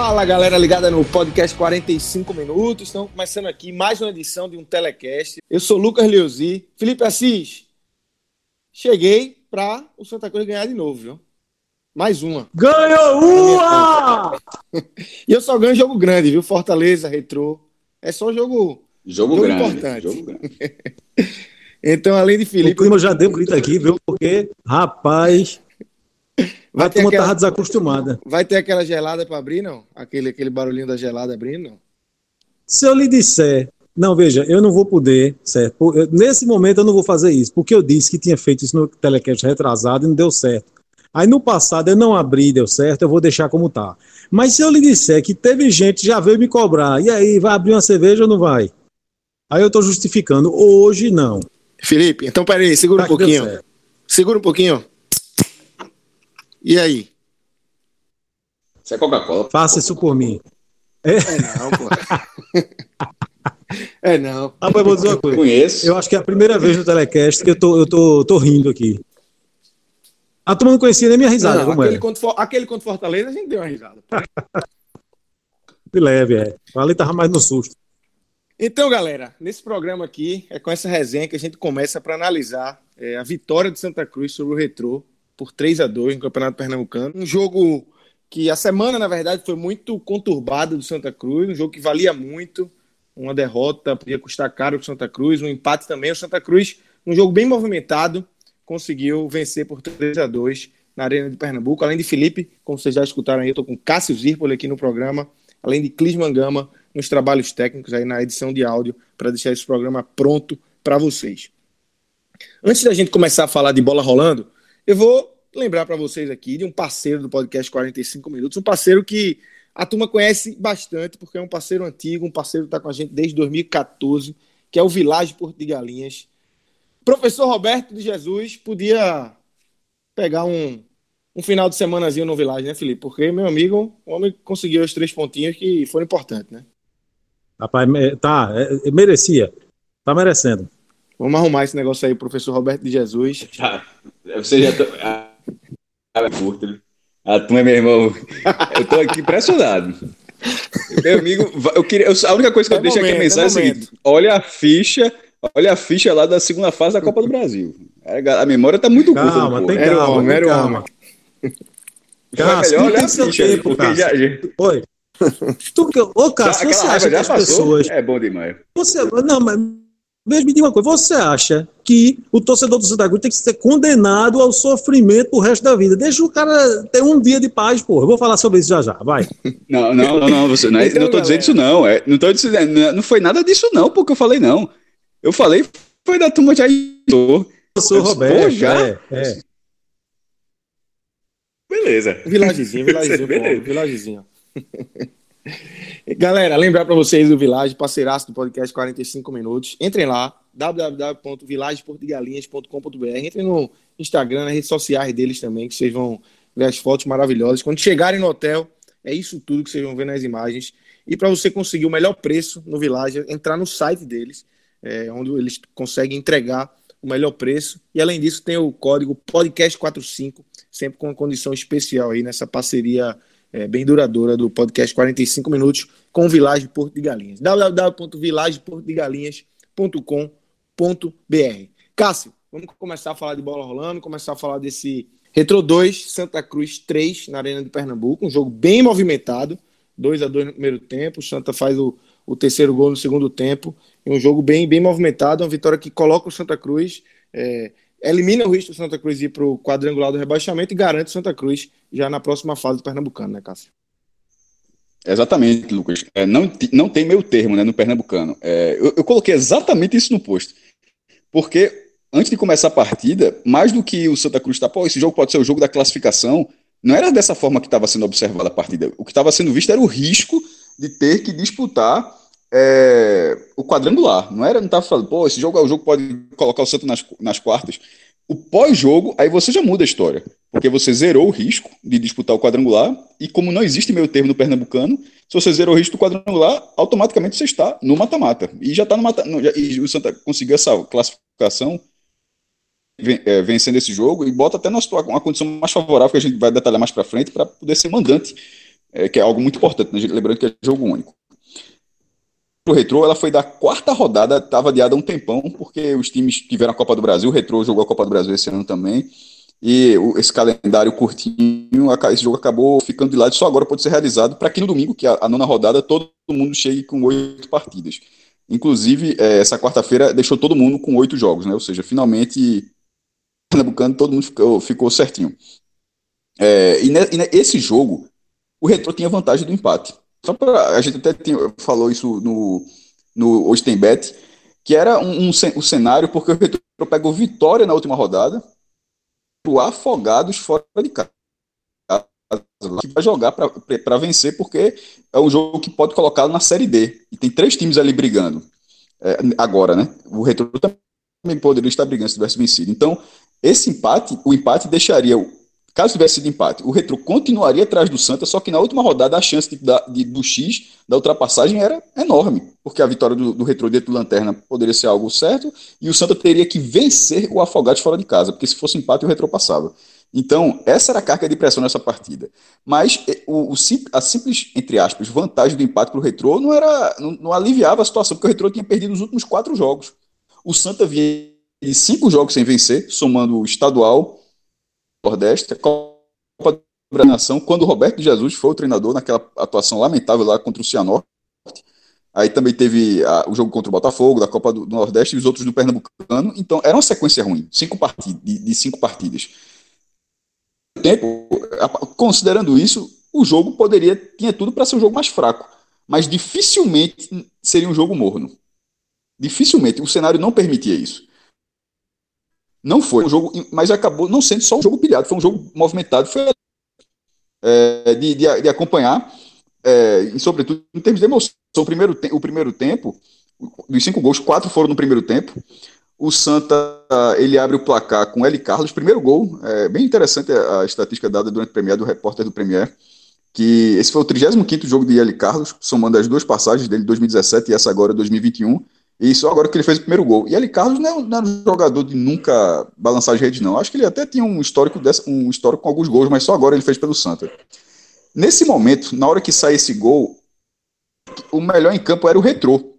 Fala galera ligada no podcast 45 minutos. Estamos começando aqui mais uma edição de um telecast. Eu sou Lucas Leuzi. Felipe Assis, cheguei para o Santa Cruz ganhar de novo, viu? Mais uma. Ganhou uma! e eu só ganho jogo grande, viu? Fortaleza, Retrô. É só jogo, jogo, jogo grande, importante. Jogo grande. então, além de Felipe. O clima já deu grito aqui, viu? Porque, rapaz. Vai a turma aquela... tava desacostumada. Vai ter aquela gelada para abrir, não? Aquele, aquele barulhinho da gelada abrindo, não? Se eu lhe disser, não, veja, eu não vou poder, certo? Nesse momento eu não vou fazer isso, porque eu disse que tinha feito isso no telecast retrasado e não deu certo. Aí no passado eu não abri, deu certo, eu vou deixar como tá. Mas se eu lhe disser que teve gente que já veio me cobrar, e aí, vai abrir uma cerveja ou não vai? Aí eu tô justificando, hoje não. Felipe, então peraí, segura tá um pouquinho. Segura um pouquinho. E aí? Isso é Coca-Cola. Faça isso por mim. É, é não, pô. é não. Ah, mas vou dizer uma coisa. Conheço. Eu acho que é a primeira vez no telecast que eu tô, eu tô, tô rindo aqui. A turma não conhecia nem minha risada. Não, aquele, contra, aquele contra Fortaleza a gente deu uma risada. De leve, é. Ali tava mais no susto. Então, galera, nesse programa aqui, é com essa resenha que a gente começa para analisar é, a vitória de Santa Cruz sobre o Retrô por 3 a 2 no Campeonato Pernambucano. Um jogo que a semana, na verdade, foi muito conturbada do Santa Cruz, um jogo que valia muito. Uma derrota podia custar caro para o Santa Cruz, um empate também. O Santa Cruz, um jogo bem movimentado, conseguiu vencer por 3 a 2 na Arena de Pernambuco. Além de Felipe, como vocês já escutaram aí, eu estou com Cássio Zirpoli aqui no programa, além de Clis Mangama nos trabalhos técnicos aí na edição de áudio para deixar esse programa pronto para vocês. Antes da gente começar a falar de bola rolando, eu vou lembrar para vocês aqui de um parceiro do podcast 45 Minutos, um parceiro que a turma conhece bastante, porque é um parceiro antigo, um parceiro que está com a gente desde 2014, que é o Village Porto de Galinhas. Professor Roberto de Jesus podia pegar um, um final de semanazinho no Village, né, Felipe? Porque, meu amigo, o homem conseguiu os três pontinhos que foram importantes, né? Rapaz, tá, é, merecia. Tá merecendo. Vamos arrumar esse negócio aí, professor Roberto de Jesus. Já, você já. Tô, a, a, curta. A turma, meu irmão. Eu tô aqui impressionado. Meu amigo, eu queria, eu, a única coisa que é eu deixo momento, aqui a mensagem é, é a seguinte: olha a ficha, olha a ficha lá da segunda fase da Copa do Brasil. A memória tá muito curta. Calma, tem calma, calma, tem calma. Calma, melhor olhar a ficha, tempo, porque já... Oi. Tu, ô, Cássio, você acha que as passou? pessoas. É bom demais. Você, não, mas Veja, me diga uma coisa, você acha que o torcedor do Santa Cruz tem que ser condenado ao sofrimento pro resto da vida? Deixa o cara ter um dia de paz, porra. Eu vou falar sobre isso já já, vai. Não, não, não, não, você, não, é, então, não tô dizendo isso não, é, não tô dizendo, não, não foi nada disso não, porque eu falei não. Eu falei, foi da turma já Eu sou Roberto, já? É, é. Beleza. Vilagezinho, vilagezinho, Beleza. vilagezinho. Galera, lembrar para vocês do Village, parceiraço do podcast 45 Minutos. Entrem lá, www.villageportugalinhas.com.br. Entrem no Instagram, nas redes sociais deles também, que vocês vão ver as fotos maravilhosas. Quando chegarem no hotel, é isso tudo que vocês vão ver nas imagens. E para você conseguir o melhor preço no Village, entrar no site deles, é, onde eles conseguem entregar o melhor preço. E além disso, tem o código podcast45, sempre com uma condição especial aí nessa parceria é, bem duradoura do podcast 45 Minutos com o Village Porto de Galinhas. www.villageportodegalinhas.com.br Cássio, vamos começar a falar de bola rolando, começar a falar desse Retro 2, Santa Cruz 3 na Arena de Pernambuco, um jogo bem movimentado, 2 a 2 no primeiro tempo, o Santa faz o, o terceiro gol no segundo tempo, um jogo bem, bem movimentado, uma vitória que coloca o Santa Cruz é, elimina o risco do Santa Cruz ir para o quadrangular do rebaixamento e garante o Santa Cruz já na próxima fase do Pernambucano, né, Cássio? Exatamente, Lucas. É, não, não tem meio termo né, no Pernambucano. É, eu, eu, coloquei exatamente isso no post. Porque antes de começar a partida, mais do que o Santa Cruz está, pô, esse jogo pode ser o jogo da classificação, não era dessa forma que estava sendo observada a partida. O que estava sendo visto era o risco de ter que disputar é, o quadrangular. Não era, não estava falando, pô, esse jogo é o jogo que pode colocar o Santos nas, nas quartas. O pós-jogo, aí você já muda a história. Porque você zerou o risco de disputar o quadrangular, e como não existe meio termo no Pernambucano, se você zerou o risco do quadrangular, automaticamente você está no mata-mata. E já está no mata E o Santa conseguiu essa classificação é, vencendo esse jogo e bota até uma condição mais favorável, que a gente vai detalhar mais para frente, para poder ser mandante, é, que é algo muito importante, né? lembrando que é jogo único. O Retrô, ela foi da quarta rodada, estava adiada há um tempão, porque os times tiveram a Copa do Brasil, o Retrô jogou a Copa do Brasil esse ano também, e esse calendário curtinho, esse jogo acabou ficando de lado, só agora pode ser realizado para que no domingo, que é a nona rodada, todo mundo chegue com oito partidas. Inclusive, é, essa quarta-feira deixou todo mundo com oito jogos, né? Ou seja, finalmente Pernambucano, todo mundo ficou, ficou certinho. É, e, ne, e esse jogo, o Retro tinha vantagem do empate. Só para a gente até falou isso no, no Ostenbet, que era um, um, um, cenário porque o Retro pegou vitória na última rodada pro Afogados fora de casa. Que vai jogar para vencer, porque é um jogo que pode colocá-lo na Série D. E tem três times ali brigando. É, agora, né? O Retro também poderia estar brigando se tivesse vencido. Então, esse empate, o empate deixaria, caso tivesse sido empate, o Retro continuaria atrás do Santa, só que na última rodada a chance de, de, do X da ultrapassagem era enorme, porque a vitória do, do Retro dentro do Lanterna poderia ser algo certo, e o Santa teria que vencer o Afogados fora de casa, porque se fosse empate o Retro passava. Então, essa era a carga de pressão nessa partida. Mas o, o, a simples, entre aspas, vantagem do empate para o Retro não, era, não, não aliviava a situação, porque o Retro tinha perdido os últimos quatro jogos. O Santa vinha cinco jogos sem vencer, somando o estadual, Nordeste, a Copa da Nação, quando o Roberto Jesus foi o treinador naquela atuação lamentável lá contra o Cianorte. Aí também teve a, o jogo contra o Botafogo, da Copa do, Nordeste e os outros do Pernambucano. Então, era uma sequência ruim, cinco partidas, de, de cinco partidas. Tempo, considerando isso, o jogo poderia, tinha tudo para ser um jogo mais fraco, mas dificilmente seria um jogo morno. Dificilmente, o cenário não permitia isso. Não foi um jogo, mas acabou não sendo só um jogo pilhado, foi um jogo movimentado, foi é, de, de, de, acompanhar, é, e sobretudo em termos de emoção. O primeiro, o primeiro tempo, dos cinco gols, quatro foram no primeiro tempo. O Santa ele abre o placar com L. Carlos, primeiro gol. É bem interessante a, a estatística dada durante o Premier do repórter do Premier, que esse foi o 35 jogo de L. Carlos, somando as duas passagens dele, 2017 e essa agora, 2021. E só agora que ele fez o primeiro gol. E ele Carlos não, é não era um jogador de nunca balançar as redes, não. Acho que ele até tinha um histórico, dessa, um histórico com alguns gols, mas só agora ele fez pelo Santa. Nesse momento, na hora que sai esse gol, o melhor em campo era o Retrô.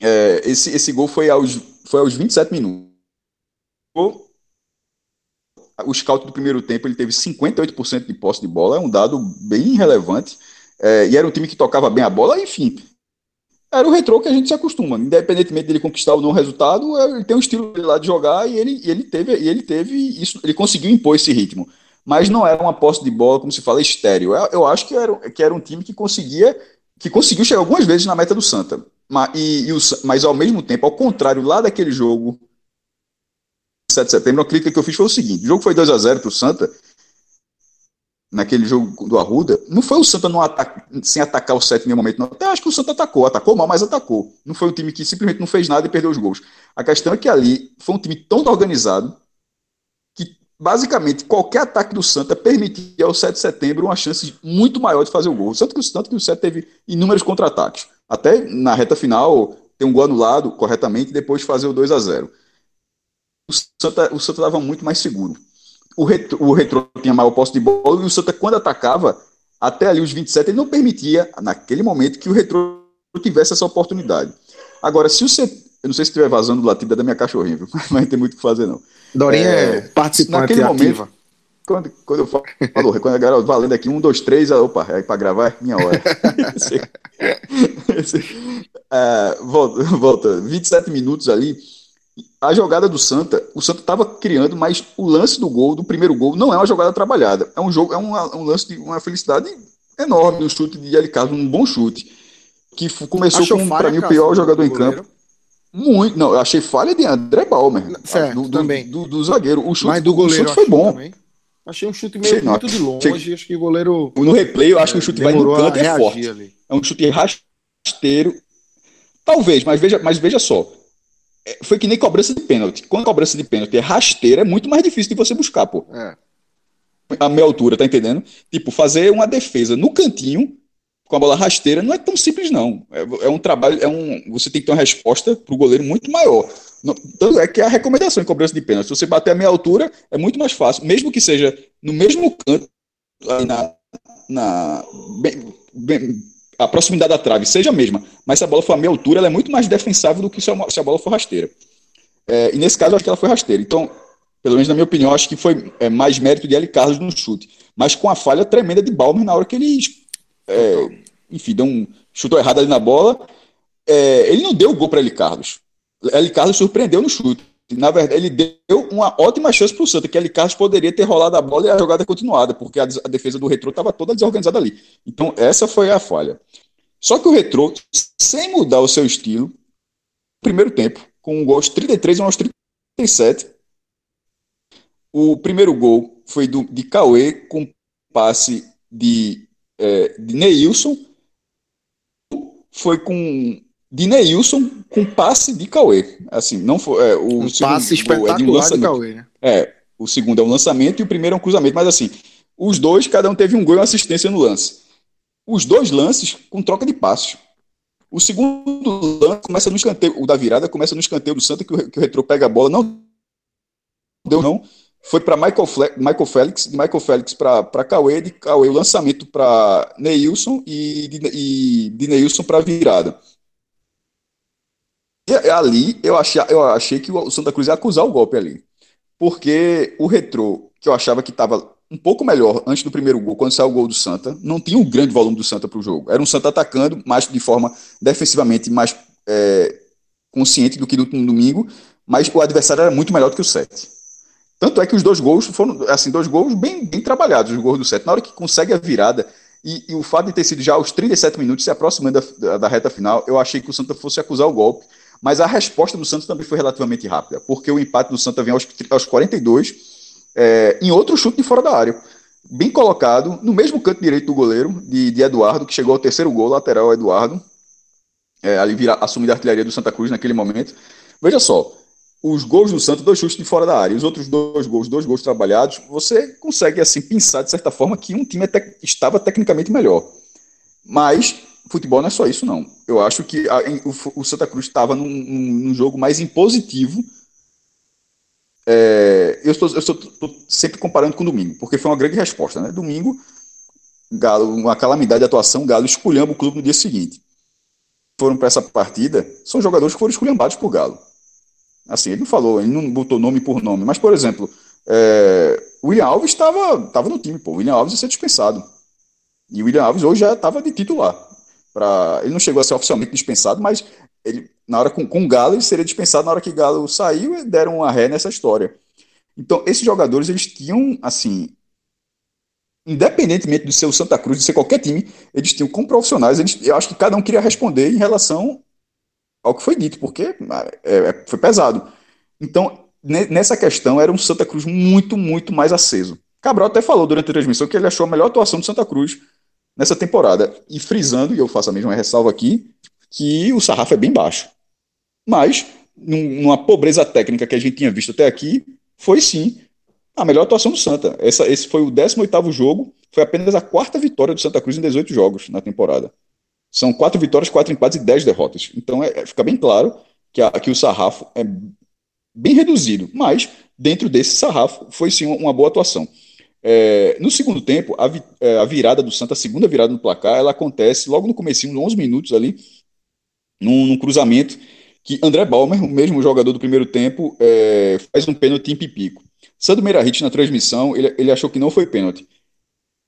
É, esse, esse gol foi aos, foi aos 27 minutos. O scout do primeiro tempo ele teve 58% de posse de bola, é um dado bem relevante. É, e era um time que tocava bem a bola, enfim era o retrô que a gente se acostuma. Independentemente dele conquistar ou não o resultado, é, ele tem um estilo lá de jogar e ele, ele teve, ele teve isso, ele conseguiu impor esse ritmo. Mas não era uma posse de bola, como se fala, estéreo. Eu, eu acho que era, que era um time que conseguia, que conseguiu chegar algumas vezes na meta do Santa. Mas, e, e o, mas ao mesmo tempo, ao contrário, lá daquele jogo, 7 de setembro, a crítica que eu fiz foi o seguinte: o jogo foi 2 a 0 para o Santa, naquele jogo do Arruda, não foi o Santa não ataca, sem atacar o set em nenhum momento, não. Até acho que o Santa atacou, atacou mal, mas atacou. Não foi um time que simplesmente não fez nada e perdeu os gols. A questão é que ali foi um time tão organizado que basicamente qualquer ataque do Santa permitia ao 7 de setembro uma chance muito maior de fazer o gol. Tanto que o Santa que o Santa teve inúmeros contra-ataques. Até na reta final ter um gol anulado corretamente e depois fazer o 2 a 0. O Santa o Santa estava muito mais seguro o retro, o retro tinha maior posse de bola e o Santa, quando atacava, até ali os 27, ele não permitia, naquele momento, que o retro tivesse essa oportunidade. Agora, se o C... eu não sei se estiver vazando o latido da minha cachorrinha, viu? mas não tem muito o que fazer, não. Dorinha é, é participante naquele ativa. momento, quando, quando eu falo, falou, quando a galera valendo aqui, um, dois, três, opa, é para gravar, é minha hora. esse, esse, uh, volta, volta, 27 minutos ali, A jogada do Santa, o Santa estava criando, mas o lance do gol, do primeiro gol, não é uma jogada trabalhada. É um jogo, é uma, um lance de uma felicidade enorme, um chute de Eli Carlos, um bom chute. Que começou Achou com, para mim, o pior jogador em campo. Muito. Não, eu achei falha de André Balmer. Certo, do, do, também. Do, do, zagueiro. O chute, Mas do goleiro, o chute foi bom. Também. Achei um chute meio muito de longe. Achei... Acho que o goleiro. No replay, eu acho que o chute vai no canto é forte. Ali. É um chute rasteiro. Talvez, mas veja, mas veja só. É, foi que nem cobrança de pênalti. Quando a cobrança de pênalti é rasteira, é muito mais difícil de você buscar, pô. É. A meia altura, tá entendendo? Tipo, fazer uma defesa no cantinho com a bola rasteira não é tão simples, não. É, é um trabalho, é um. Você tem que ter uma resposta para o goleiro muito maior. Tanto é que é a recomendação em cobrança de pênalti. Se você bater a meia altura, é muito mais fácil, mesmo que seja no mesmo canto, na, na bem, bem, a proximidade da trave seja a mesma, mas se a bola for a meia altura, ela é muito mais defensável do que se a, bola for rasteira. É, e nesse caso, eu acho que ela foi rasteira. Então, pelo menos na minha opinião, acho que foi é, mais mérito de L. Carlos no chute, mas com a falha tremenda de Balmer na hora que ele é, enfim, deu um, chutou errado ali na bola. É, ele não deu o gol para L. Carlos. L. Carlos surpreendeu no chute. Na verdade, ele deu uma ótima chance para o Santa, que L. Carlos poderia ter rolado a bola e a jogada continuada, porque a, a defesa do Retrô estava toda desorganizada ali. Então, essa foi a falha. Só que o Retrô, sem mudar o seu estilo, primeiro tempo, com um gol aos 33 e um aos 37, o primeiro gol foi do, de Cauê com passe de é, de Neilson foi com de Neilson com passe de Cauê. Assim, não foi é, o um passe espetacular é de, um lançamento. de Cauê, né? É, o segundo é um lançamento e o primeiro é um cruzamento, mas assim, os dois, cada um teve um gol e uma assistência no lance. Os dois lances com troca de passos. O segundo lance começa no escanteio, o da virada começa no escanteio do Santa, que o, que o Retro pega a bola, não deu não, foi para Michael, Michael Félix, de Michael Félix para Cauê, de Cauê o lançamento para Neilson e de, e de Neilson para virada. Ali eu achei, eu achei que o Santa Cruz ia acusar o golpe ali. Porque o retrô, que eu achava que estava um pouco melhor antes do primeiro gol, quando saiu o gol do Santa, não tinha um grande volume do Santa para o jogo. Era um Santa atacando, mas de forma defensivamente mais é, consciente do que no domingo, mas o adversário era muito melhor do que o Sete. Tanto é que os dois gols foram, assim, dois gols bem, bem trabalhados, os gols do Sete. Na hora que consegue a virada, e, e, o fato de ter sido já aos 37 minutos, se aproximando da, da, da, reta final, eu achei que o Santa fosse acusar o golpe. Mas a resposta do Santos também foi relativamente rápida, porque o empate do Santa vem aos, aos 42, é, em outro chute de fora da área. Bem colocado, no mesmo canto direito do goleiro, de, de Eduardo, que chegou ao terceiro gol, lateral Eduardo, é, ali vira, assumindo a artilharia do Santa Cruz naquele momento. Veja só, os gols do Santos, dois chutes de fora da área, os outros dois gols, dois gols trabalhados, você consegue assim pensar de certa forma que um time estava tecnicamente melhor. Mas futebol não é só isso, não. Eu acho que a, o, o, Santa Cruz estava num, num, jogo mais impositivo. É, eu estou, sempre comparando com domingo, porque foi uma grande resposta. Né? Domingo, Galo, uma calamidade de atuação, Galo esculhamba o clube no dia seguinte. Foram para essa partida, são jogadores que foram esculhambados por Galo. Assim, ele não falou, ele não botou nome por nome, mas, por exemplo, é, William Alves estava no time, pô. William Alves ia ser dispensado. E o William Alves hoje já estava de titular. Pra, ele não chegou a ser oficialmente dispensado, mas ele, na hora com, com o Galo, ele seria dispensado na hora que o Galo saiu e deram uma ré nessa história. Então, esses jogadores, eles tinham, assim, independentemente de ser o Santa Cruz, de ser qualquer time, eles tinham como profissionais, eles, eu acho que cada um queria responder em relação ao que foi dito, porque é, é, foi pesado. Então, nessa questão, era um Santa Cruz muito, muito mais aceso. Cabral até falou durante a transmissão que ele achou a melhor atuação do Santa Cruz nessa temporada. E frisando, e eu faço a mesma ressalva aqui, que o sarrafo é bem baixo. Mas, numa pobreza técnica que a gente tinha visto até aqui, foi sim a melhor atuação do Santa. Essa, esse foi o 18º jogo, foi apenas a quarta vitória do Santa Cruz em 18 jogos na temporada. São quatro vitórias, quatro empates e dez derrotas. Então é, fica bem claro que, a, que o sarrafo é bem reduzido, mas dentro desse sarrafo foi sim uma, boa atuação. É, no segundo tempo, a, é, a, virada do Santa, a segunda virada no placar, ela acontece logo no começo, uns 11 minutos ali, num, num, cruzamento que André Balmer, o mesmo jogador do primeiro tempo, é, faz um pênalti em pipico. Sandro Meirahit, na transmissão, ele, ele achou que não foi pênalti.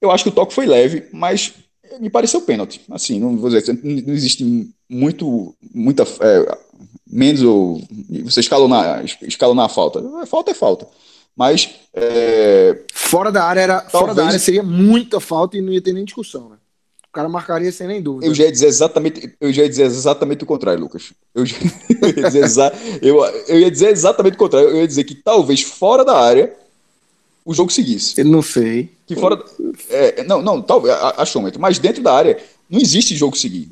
Eu acho que o toque foi leve, mas me pareceu pênalti. Assim, não vou dizer, não existe muito, muita. É, menos ou. Você escalou na, escalou na falta. Falta é falta. Mas. É, fora da área era. Talvez, fora da área seria muita falta e não ia ter nem discussão, né? O cara marcaria sem nem dúvida. Eu já ia dizer exatamente, eu já ia dizer exatamente o contrário, Lucas. Eu, já, eu, ia dizer eu, eu ia dizer exatamente o contrário. Eu ia dizer que talvez fora da área o jogo seguisse. Eu não sei. Que fora. É, não, não, talvez, achou, mas dentro da área não existe jogo seguir.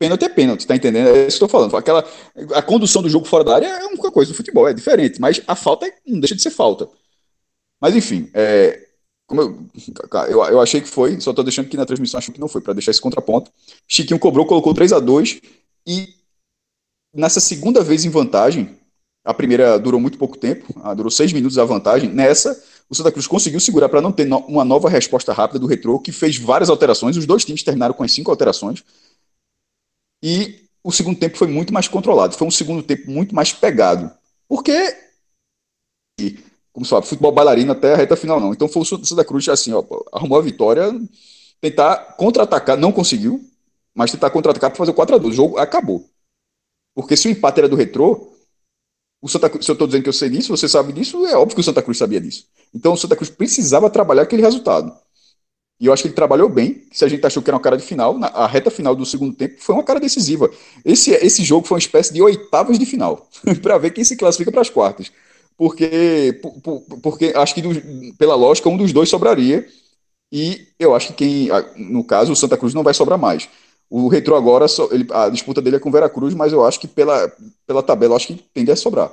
Pênalti é pênalti, tá entendendo? É isso que eu estou falando. Aquela, a condução do jogo fora da área é uma coisa do futebol, é diferente, mas a falta é, não deixa de ser falta. Mas enfim, é, como eu, eu, eu, achei que foi, só estou deixando aqui na transmissão, acho que não foi, para deixar esse contraponto. Chiquinho cobrou, colocou 3 a 2 e nessa segunda vez em vantagem, a primeira durou muito pouco tempo, ah, durou seis minutos a vantagem. Nessa, o Santa Cruz conseguiu segurar para não ter no, uma nova resposta rápida do Retrô, que fez várias alterações. Os dois times terminaram com as cinco alterações. E o segundo tempo foi muito mais controlado. Foi um segundo tempo muito mais pegado. Porque como se fala, futebol bailarino até a reta final, não. Então foi o Santa Cruz assim, ó, arrumou a vitória, tentar contra-atacar, não conseguiu, mas tentar contra-atacar para fazer o 4x2. O jogo acabou. Porque se o empate era do retrô, o Santa Cruz, se eu estou dizendo que eu sei disso, você sabe disso, é óbvio que o Santa Cruz sabia disso. Então o Santa Cruz precisava trabalhar aquele resultado. E eu acho que ele trabalhou bem. Se a gente achou que era uma cara de final, na, a reta final do segundo tempo foi uma cara decisiva. Esse, esse jogo foi uma espécie de oitavas de final, para ver quem se classifica para as quartas porque, porque acho que do, pela lógica um dos dois sobraria e eu acho que quem, no caso, o Santa Cruz não vai sobrar mais. O Retro agora, ele, a disputa dele é com o Veracruz, mas eu acho que pela, pela tabela, acho que tende a sobrar.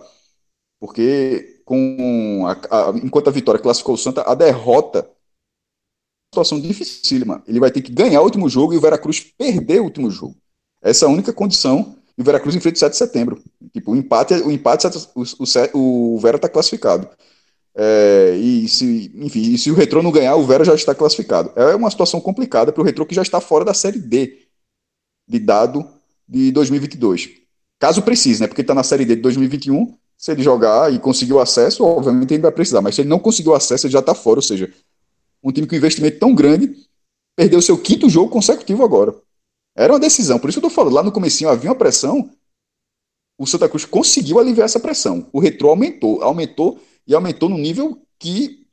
Porque com a, a, enquanto a vitória classificou o Santa, a derrota situação dificílima. Ele vai ter que ganhar o último jogo e o Veracruz perder o último jogo. Essa é a única condição e o Veracruz enfrenta o 7 de setembro. Tipo, o empate, o empate o, o, o Vera está classificado. É, e se, enfim, e se o Retrô não ganhar, o Vera já está classificado. É uma situação complicada para o Retrô que já está fora da Série D de dado de 2022. Caso precise, né? Porque está na Série D de 2021. Se ele jogar e conseguir o acesso, obviamente ele vai precisar. Mas se ele não conseguiu acesso, ele já está fora. Ou seja, um time com investimento tão grande perdeu seu quinto jogo consecutivo agora. Era uma decisão, por isso que eu estou falando, lá no comecinho havia uma pressão, o Santa Cruz conseguiu aliviar essa pressão. O retrô aumentou, aumentou e aumentou no nível que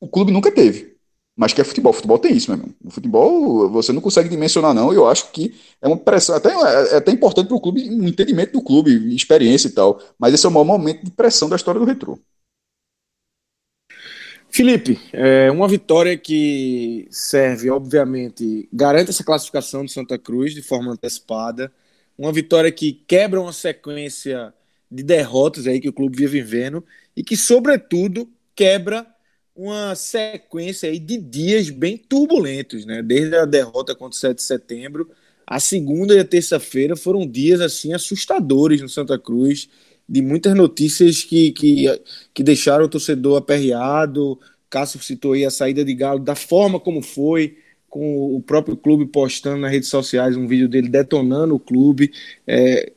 o clube nunca teve. Mas que é futebol. Futebol tem isso, meu irmão. O futebol você não consegue dimensionar, não. Eu acho que é uma pressão. Até, é, é até importante para o clube, um entendimento do clube, experiência e tal. Mas esse é o maior momento de pressão da história do retrô. Felipe, é uma vitória que serve, obviamente, garante essa classificação do Santa Cruz de forma antecipada. Uma vitória que quebra uma sequência de derrotas aí que o clube vinha vivendo e que, sobretudo, quebra uma sequência aí de dias bem turbulentos, né? Desde a derrota contra o 7 de setembro, a segunda e a terça-feira foram dias assim assustadores no Santa Cruz de muitas notícias que, que, que deixaram o torcedor aperreado. Cássio citou aí a saída de Galo, da forma como foi, com o próprio clube postando nas redes sociais um vídeo dele detonando o clube, é,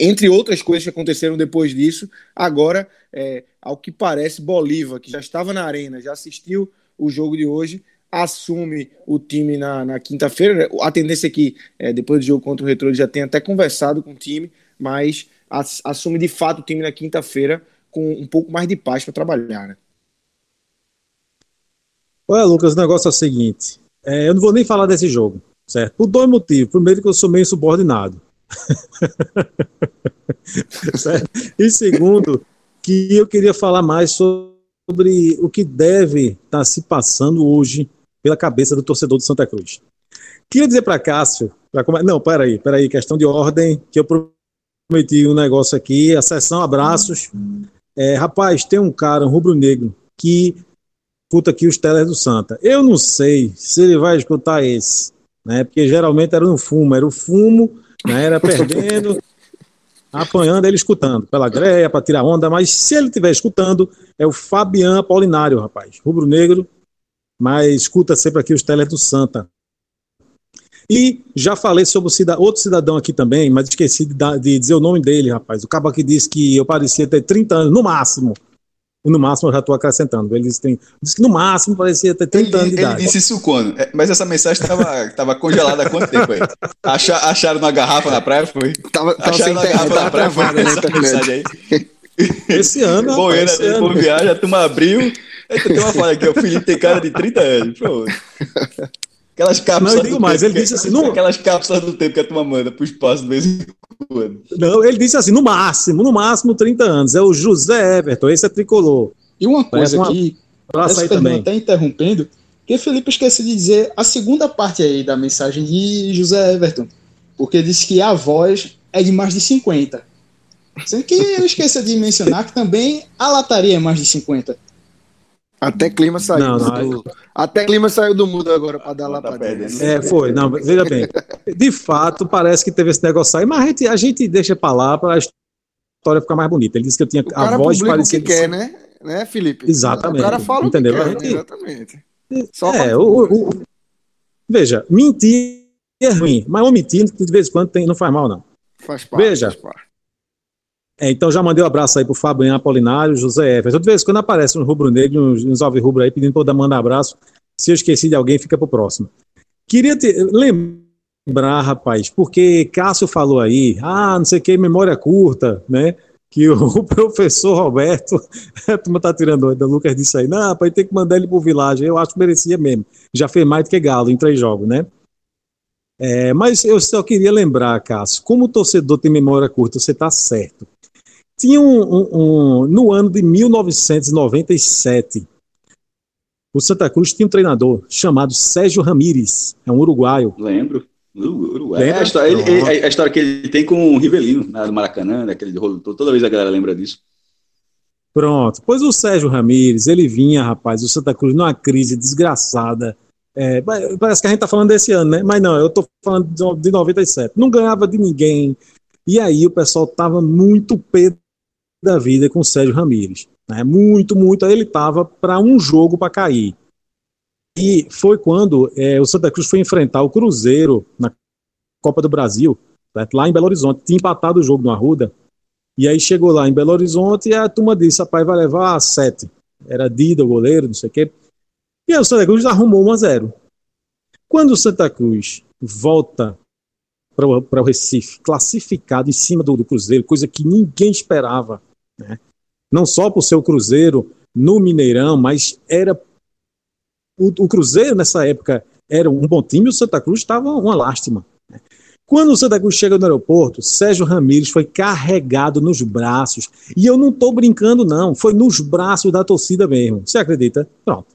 entre outras coisas que aconteceram depois disso. Agora, é, ao que parece, Bolívar, que já estava na arena, já assistiu o jogo de hoje, assume o time na, na quinta-feira. A tendência é que, é, depois do jogo contra o Retro, ele já tenha até conversado com o time, mas assume de fato o time na quinta-feira com um pouco mais de paz para trabalhar, né? Olha, Lucas, o negócio é o seguinte: é, eu não vou nem falar desse jogo, certo? Por dois motivos. Primeiro, que eu sou meio subordinado. e segundo, que eu queria falar mais sobre o que deve estar tá se passando hoje pela cabeça do torcedor de Santa Cruz. Queria dizer para Cássio, pra, não, peraí, peraí, questão de ordem, que eu prometi um negócio aqui, a sessão abraços. É, rapaz, tem um cara, um rubro-negro, que escuta aqui os teles do Santa. Eu não sei se ele vai escutar esse, né? Porque geralmente era no fumo, era o fumo, né? Era perdendo, apanhando, ele escutando, pela greia, para tirar onda, mas se ele estiver escutando, é o Fabian Apolinário, rapaz, rubro-negro, mas escuta sempre aqui os teles do Santa. E já falei sobre cidad outro cidadão aqui também, mas esqueci de, de, dizer o nome dele, rapaz. O cabo que disse que eu parecia ter 30 anos, no máximo. no máximo eu já estou acrescentando. Ele disse, tem, disse que no máximo parecia ter 30 ele, anos de ele idade. disse isso quando? É, mas essa mensagem estava tava congelada há quanto tempo aí? Acha, acharam uma garrafa na praia? Foi? Tava, tava acharam uma garrafa na praia? Foi essa mensagem aí? Esse ano, Bom, rapaz, ele esse ano. viagem, a turma abriu. Tem uma falha aqui, o Felipe tem cara de 30 anos. Pronto. Aquelas cápsulas. Não, eu digo do mais, tempo ele que- disse assim, não- Aquelas cápsulas do tempo que a turma manda pro espaço de vez em quando. Não, ele disse assim, no máximo, no máximo 30 anos. É o José Everton, esse é tricolor. E uma coisa uma- aqui, perdão também. até interrompendo, que Felipe esqueci de dizer a segunda parte aí da mensagem de José Everton, porque disse que a voz é de mais de 50. Sendo que eu esqueci de mencionar que também a lataria é mais de 50. Até clima saiu. Não, não, do, até clima saiu do mundo agora pra dar lá Tá pra dentro. perdendo. É, foi. Não, veja bem. De fato, parece que teve esse negócio aí, mas a gente, a gente deixa pra lá para a história ficar mais bonita. Ele disse que eu tinha O a cara voz publica o que parecida. quer, né? Né, Felipe? Exatamente. O cara fala Entendeu? o que quer, né? Exatamente. Só É, o- o- veja, mentir é ruim, mas omitir de vez em quando tem, não faz mal, não. Faz parte. Veja. faz parte. É, então já mandei um abraço aí pro Fabinho Apolinário, José Everton. De vez quando aparece um rubro-negro, uns, uns alvirrubro aí pedindo eu mandar abraço. Se eu esqueci de alguém, fica pro próximo. Queria te lembrar, rapaz, porque Cássio falou aí, ah, não sei o que, memória curta, né? Que o professor Roberto, a turma tá tirando onda, o Lucas disse aí, não, rapaz, tem que mandar ele pro Village. Eu acho que merecia mesmo. Já fez mais do que Galo em três jogos, né? É, mas eu só queria lembrar, Cássio, como torcedor tem memória curta, você tá certo. Tinha um, um- um- no ano de 1997, o Santa Cruz tinha um treinador chamado Sérgio Ramírez, é um uruguaio. Lembro. Uru- Uruguai. É Lembra? a história, ele- ele- a história que ele tem com o Rivelino, na do Maracanã, daquele rolo todo. Toda vez a galera lembra disso. Pronto. Pois o Sérgio Ramírez, ele vinha, rapaz, o Santa Cruz numa crise desgraçada. É, pa- parece que a gente tá falando desse ano, né? Mas não, eu tô falando de- de 97. Não ganhava de ninguém. E aí o pessoal tava muito pé da vida com o Sérgio Ramírez. Né? Muito, muito. Ele tava para um jogo para cair. E foi quando é, o Santa Cruz foi enfrentar o Cruzeiro na Copa do Brasil, certo? lá em Belo Horizonte. Tinha empatado o jogo no Arruda. E aí chegou lá em Belo Horizonte e a turma disse: rapaz, vai levar sete. Era Dida, o goleiro, não sei o quê. E aí o Santa Cruz arrumou 1 a 0 Quando o Santa Cruz volta para o Recife, classificado em cima do, do Cruzeiro, coisa que ninguém esperava, né? não só por ser o Cruzeiro no Mineirão, mas era. O, o Cruzeiro nessa época era um bom time e o Santa Cruz estava uma lástima. né? Quando o Santa Cruz chega no aeroporto, Sérgio Ramírez foi carregado nos braços. E eu não estou brincando, não. Foi nos braços da torcida mesmo. Você acredita? Pronto.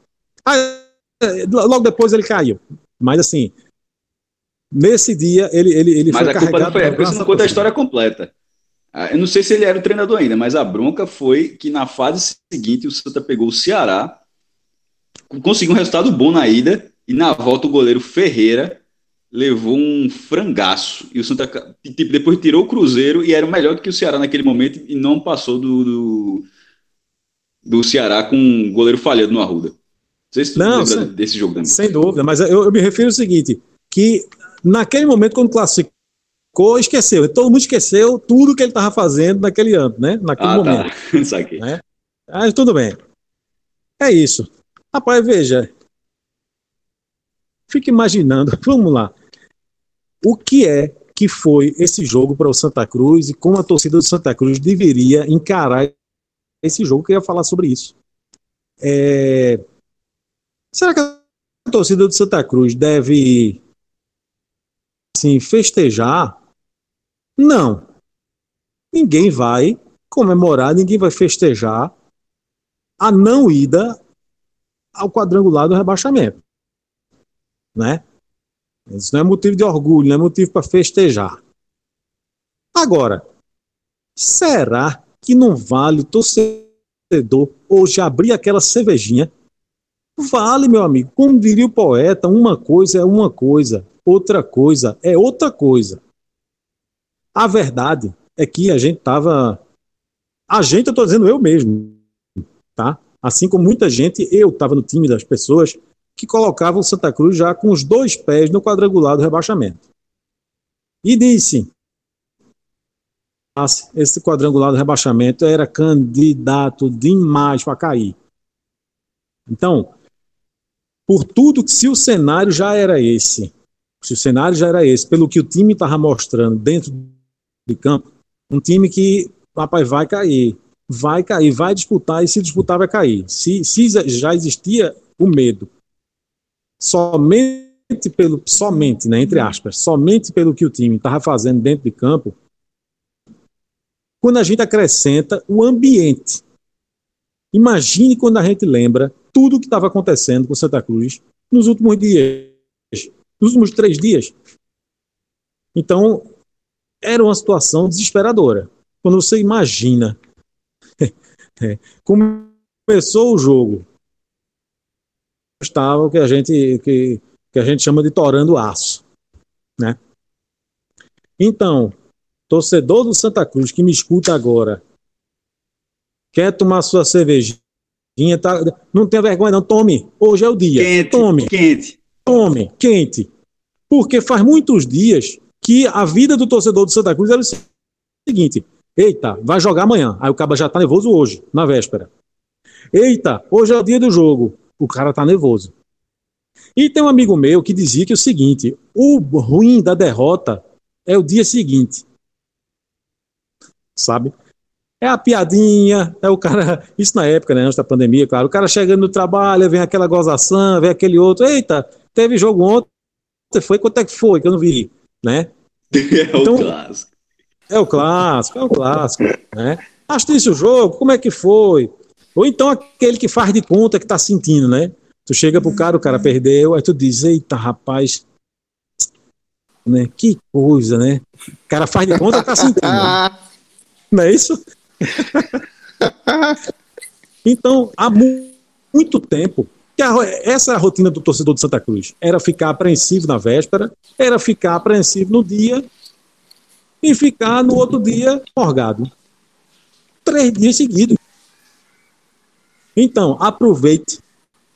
Aí, logo depois ele caiu. Mas assim, nesse dia ele, ele, ele Mas foi a culpa não foi porque você não conta a história completa. Ah, Eu não sei se ele era o treinador ainda, mas a bronca foi que na fase seguinte o Santa pegou o Ceará, conseguiu um resultado bom na ida, e na volta o goleiro Ferreira levou um frangaço. E o Santa tipo, depois tirou o Cruzeiro e era melhor do que o Ceará naquele momento e não passou do, do, do Ceará com um goleiro falhando no Arruda. Não sei se tu Não, sim. desse jogo também. Sem dúvida, mas eu, eu me refiro ao seguinte, que naquele momento, quando classificou, esqueceu. Todo mundo esqueceu tudo que ele estava fazendo naquele ano, né? Naquele Ah, momento. tá. Saquei. Mas tudo bem. É isso. Rapaz, veja. Fique imaginando, vamos lá. O que é que foi esse jogo para o Santa Cruz e como a torcida do Santa Cruz deveria encarar esse jogo? Eu queria falar sobre isso. É, Será que a torcida do Santa Cruz deve assim, festejar? Não. Ninguém vai comemorar, ninguém vai festejar a não ida ao quadrangular do rebaixamento. Né? Isso não é motivo de orgulho, não é motivo para festejar. Agora, será que não vale o torcedor hoje abrir aquela cervejinha? Vale, meu amigo. Como diria o poeta, uma coisa é uma coisa, outra coisa é outra coisa. A verdade é que a gente estava. A gente, eu estou dizendo eu mesmo, tá? Assim como muita gente, eu estava no time das pessoas que colocavam o Santa Cruz já com os dois pés no quadrangular do rebaixamento. E disse: esse quadrangular do rebaixamento era candidato demais para cair. Então, por tudo que se o cenário já era esse, se o cenário já era esse, pelo que o time estava mostrando dentro de campo, um time que, papai, vai cair, vai cair, vai disputar, e se disputar vai cair. Se, se já existia o medo, somente pelo, somente, né, entre aspas, somente pelo que o time estava fazendo dentro de campo, quando a gente acrescenta o ambiente. Imagine quando a gente lembra tudo o que estava acontecendo com Santa Cruz nos últimos dias, nos últimos três dias. Então, era uma situação desesperadora. Quando você imagina, começou o jogo, estava o que a gente que, que a gente chama de torando aço, né? Então, torcedor do Santa Cruz que me escuta agora, quer tomar sua cervejinha, tá, não tenha vergonha não, tome. Hoje é o dia. Quente, tome. Quente. Tome, quente. Porque faz muitos dias que a vida do torcedor do Santa Cruz era o seguinte: eita, vai jogar amanhã. Aí o cara já tá nervoso hoje, na véspera. Eita, hoje é o dia do jogo. O cara tá nervoso. E tem um amigo meu que dizia que o seguinte: o ruim da derrota é o dia seguinte sabe? É a piadinha, é o cara. Isso na época, né, antes da pandemia, claro. O cara chegando no trabalho, vem aquela gozação, vem aquele outro. Eita, teve jogo ontem, foi? Quanto é que foi? Que eu não vi, né? É então, o clássico. É o clássico, é o clássico, né? Assistisse o jogo, como é que foi? Ou então aquele que faz de conta que tá sentindo, né? Tu chega pro cara, o cara perdeu, aí tu diz, eita, rapaz, né? Que coisa, né? O cara faz de conta que tá sentindo. Né? Não é isso? então, há mu muito tempo a, essa rotina do torcedor de Santa Cruz. Era ficar apreensivo na véspera, era ficar apreensivo no dia e ficar no outro dia morgado. Três dias seguidos. Então, aproveite.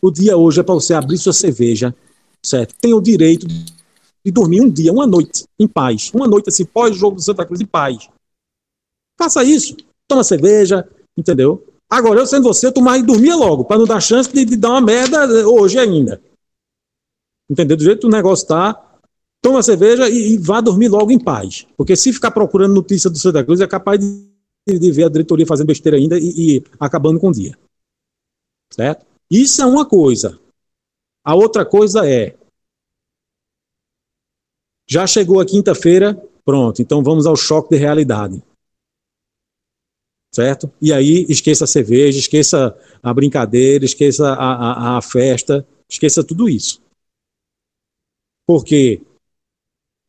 O dia hoje é para você abrir sua cerveja, certo? Tem o direito de dormir um dia, uma noite, em paz. Uma noite assim, pós-jogo do Santa Cruz, em paz. Faça isso. Toma cerveja, entendeu? Agora, eu sendo você, eu tomar e dormia logo, para não dar chance de, de, dar uma merda hoje ainda. Entendeu? Do jeito que o negócio tá, toma cerveja e, e vá dormir logo em paz. Porque se ficar procurando notícia do Santa Cruz, é capaz de, de ver a diretoria fazendo besteira ainda e, e acabando com o dia. Certo? Isso é uma coisa. A outra coisa é. Já chegou a quinta-feira, pronto, então vamos ao choque de realidade certo? E aí esqueça a cerveja, esqueça a brincadeira, esqueça a, a, a festa, esqueça tudo isso. Porque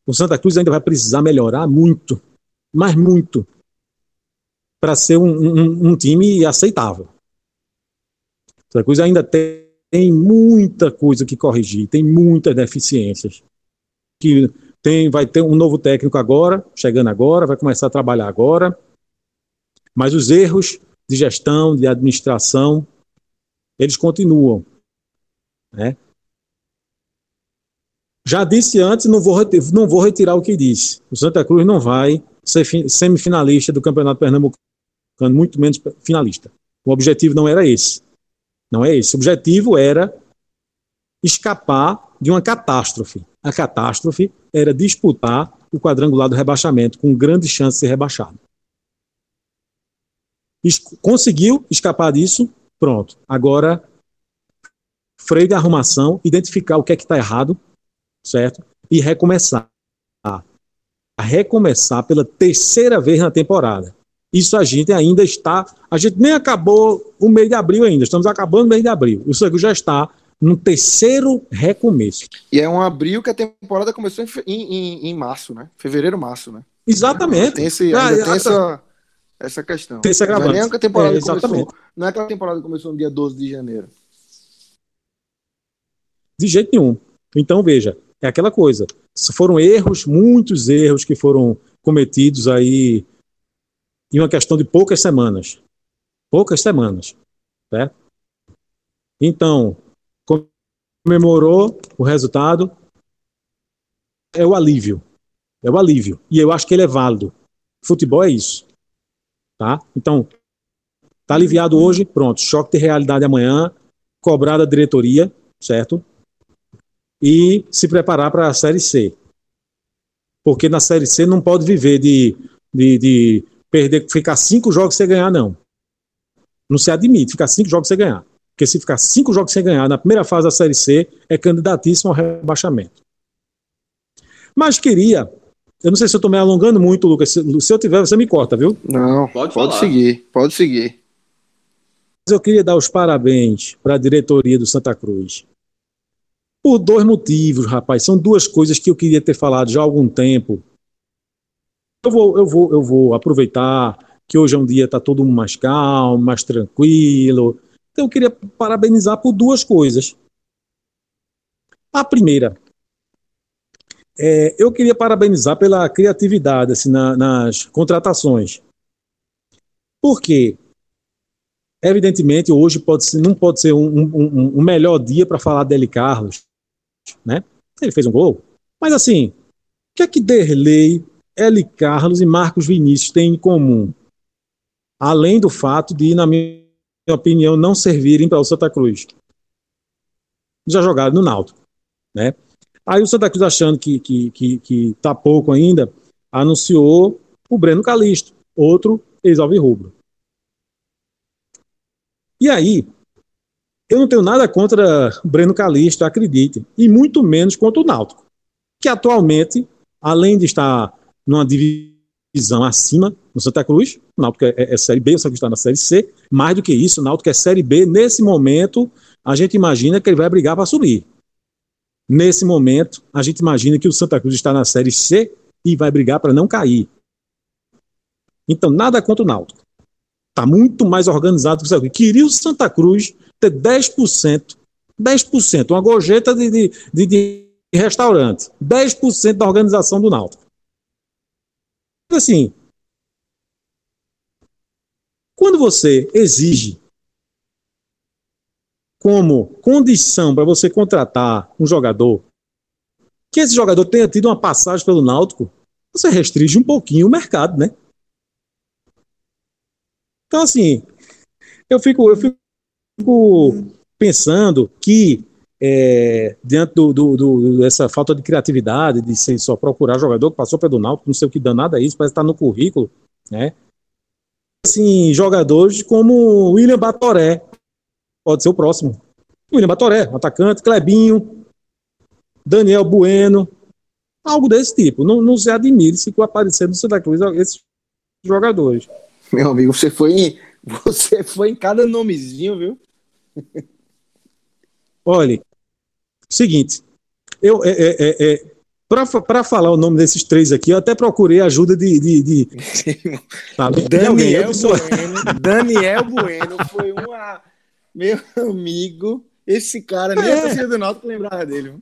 o Santa Cruz ainda vai precisar melhorar muito, mas muito, para ser um, um, um, time aceitável. O Santa Cruz ainda tem, tem muita coisa que corrigir, tem muitas deficiências. Que tem, vai ter um novo técnico agora, chegando agora, vai começar a trabalhar agora mas os erros de gestão, de administração, eles continuam. Né? Já disse antes, não vou, não vou retirar o que disse. O Santa Cruz não vai ser semifinalista do Campeonato Pernambucano, muito menos finalista. O objetivo não era esse. Não é esse. O objetivo era escapar de uma catástrofe. A catástrofe era disputar o quadrangular do rebaixamento, com grande chance de ser rebaixado conseguiu escapar disso, pronto. Agora, freio de arrumação, identificar o que é que está errado, certo? E recomeçar. A recomeçar pela terceira vez na temporada. Isso a gente ainda está. A gente nem acabou o mês de abril ainda, estamos acabando o mês de abril. O Sangue já está no terceiro recomeço. E é um abril que a temporada começou em, em, em março, né? Fevereiro, março, né? Exatamente. Tem, esse, ah, tem essa essa questão. Tem esse Não é nem a temporada é, começou, não é aquela temporada que começou no dia 12 de janeiro. De jeito nenhum. Então, veja, é aquela coisa. Foram erros, muitos erros que foram cometidos aí em uma questão de poucas semanas. Poucas semanas. Certo? Então, comemorou o resultado. É o alívio. É o alívio. E eu acho que ele é válido. Futebol é isso. Tá? Então, tá aliviado hoje, pronto, choque de realidade amanhã, cobrar da diretoria, certo? E se preparar para a Série C. Porque na Série C não pode viver de, de, de perder, ficar cinco jogos sem ganhar, não. Não se admite ficar cinco jogos sem ganhar. Porque se ficar cinco jogos sem ganhar na primeira fase da Série C, é candidatíssimo ao rebaixamento. Mas queria. Eu não sei se eu estou me alongando muito, Lucas. Se, se, eu tiver, você me corta, viu? Não, pode, pode seguir, pode seguir. Mas eu queria dar os parabéns para a diretoria do Santa Cruz. Por dois motivos, rapaz. São duas coisas que eu queria ter falado já há algum tempo. Eu vou, eu vou, eu vou aproveitar que hoje é um dia está todo mundo mais calmo, mais tranquilo. Então eu queria parabenizar por duas coisas. A primeira, é, eu queria parabenizar pela criatividade assim, na, nas contratações. Por quê? Evidentemente, hoje pode ser, não pode ser um, um, um melhor dia para falar dele Carlos. Né? Ele fez um gol. Mas assim, o que é que Derlei, Eli Carlos e Marcos Vinícius têm em comum? além do fato de, na minha opinião, não servirem para o Santa Cruz. Já jogaram no Náutico, né? Aí o Santa Cruz, achando que, que, que, que tá pouco ainda, anunciou o Breno Calixto, outro ex-alvirrubro. E aí, eu não tenho nada contra o Breno Calixto, acredite, e muito menos contra o Náutico, que atualmente, além de estar numa divisão divisão acima no Santa Cruz. O Náutico é, é, é, Série B, o Santa Cruz está na Série C. Mais do que isso, o Náutico é Série B. Nesse momento, a gente imagina que ele vai brigar para subir. Nesse momento, a gente imagina que o Santa Cruz está na Série C e vai brigar para não cair. Então, nada contra o Náutico. Está muito mais organizado que o Santa Cruz. Queria o Santa Cruz ter 10%, 10%, uma gorjeta de, de, de, de restaurante, 10% da organização do Náutico assim, quando você exige como condição para você contratar um jogador que esse jogador tenha tido uma passagem pelo Náutico, você restringe um pouquinho o mercado, né? Então, assim, eu fico, eu fico pensando que é, diante do, do, do, dessa falta de criatividade, de só procurar jogador que passou pelo Náutico, não sei o que danado é isso, parece estar tá no currículo, né? Assim, jogadores como William Batoré, pode ser o próximo. William Batoré, atacante, Clebinho, Daniel Bueno, algo desse tipo. Não, não se admire se aparecer no Santa Cruz esses jogadores. Meu amigo, você foi em, você foi em cada nomezinho, viu? Olha, seguinte, eu é, é, é, para falar o nome desses três aqui, eu até procurei ajuda de. de, de sabe, Daniel, de bueno, Daniel Bueno foi uma. Meu amigo, esse cara, nem é. a torcida do Náutico lembrava dele.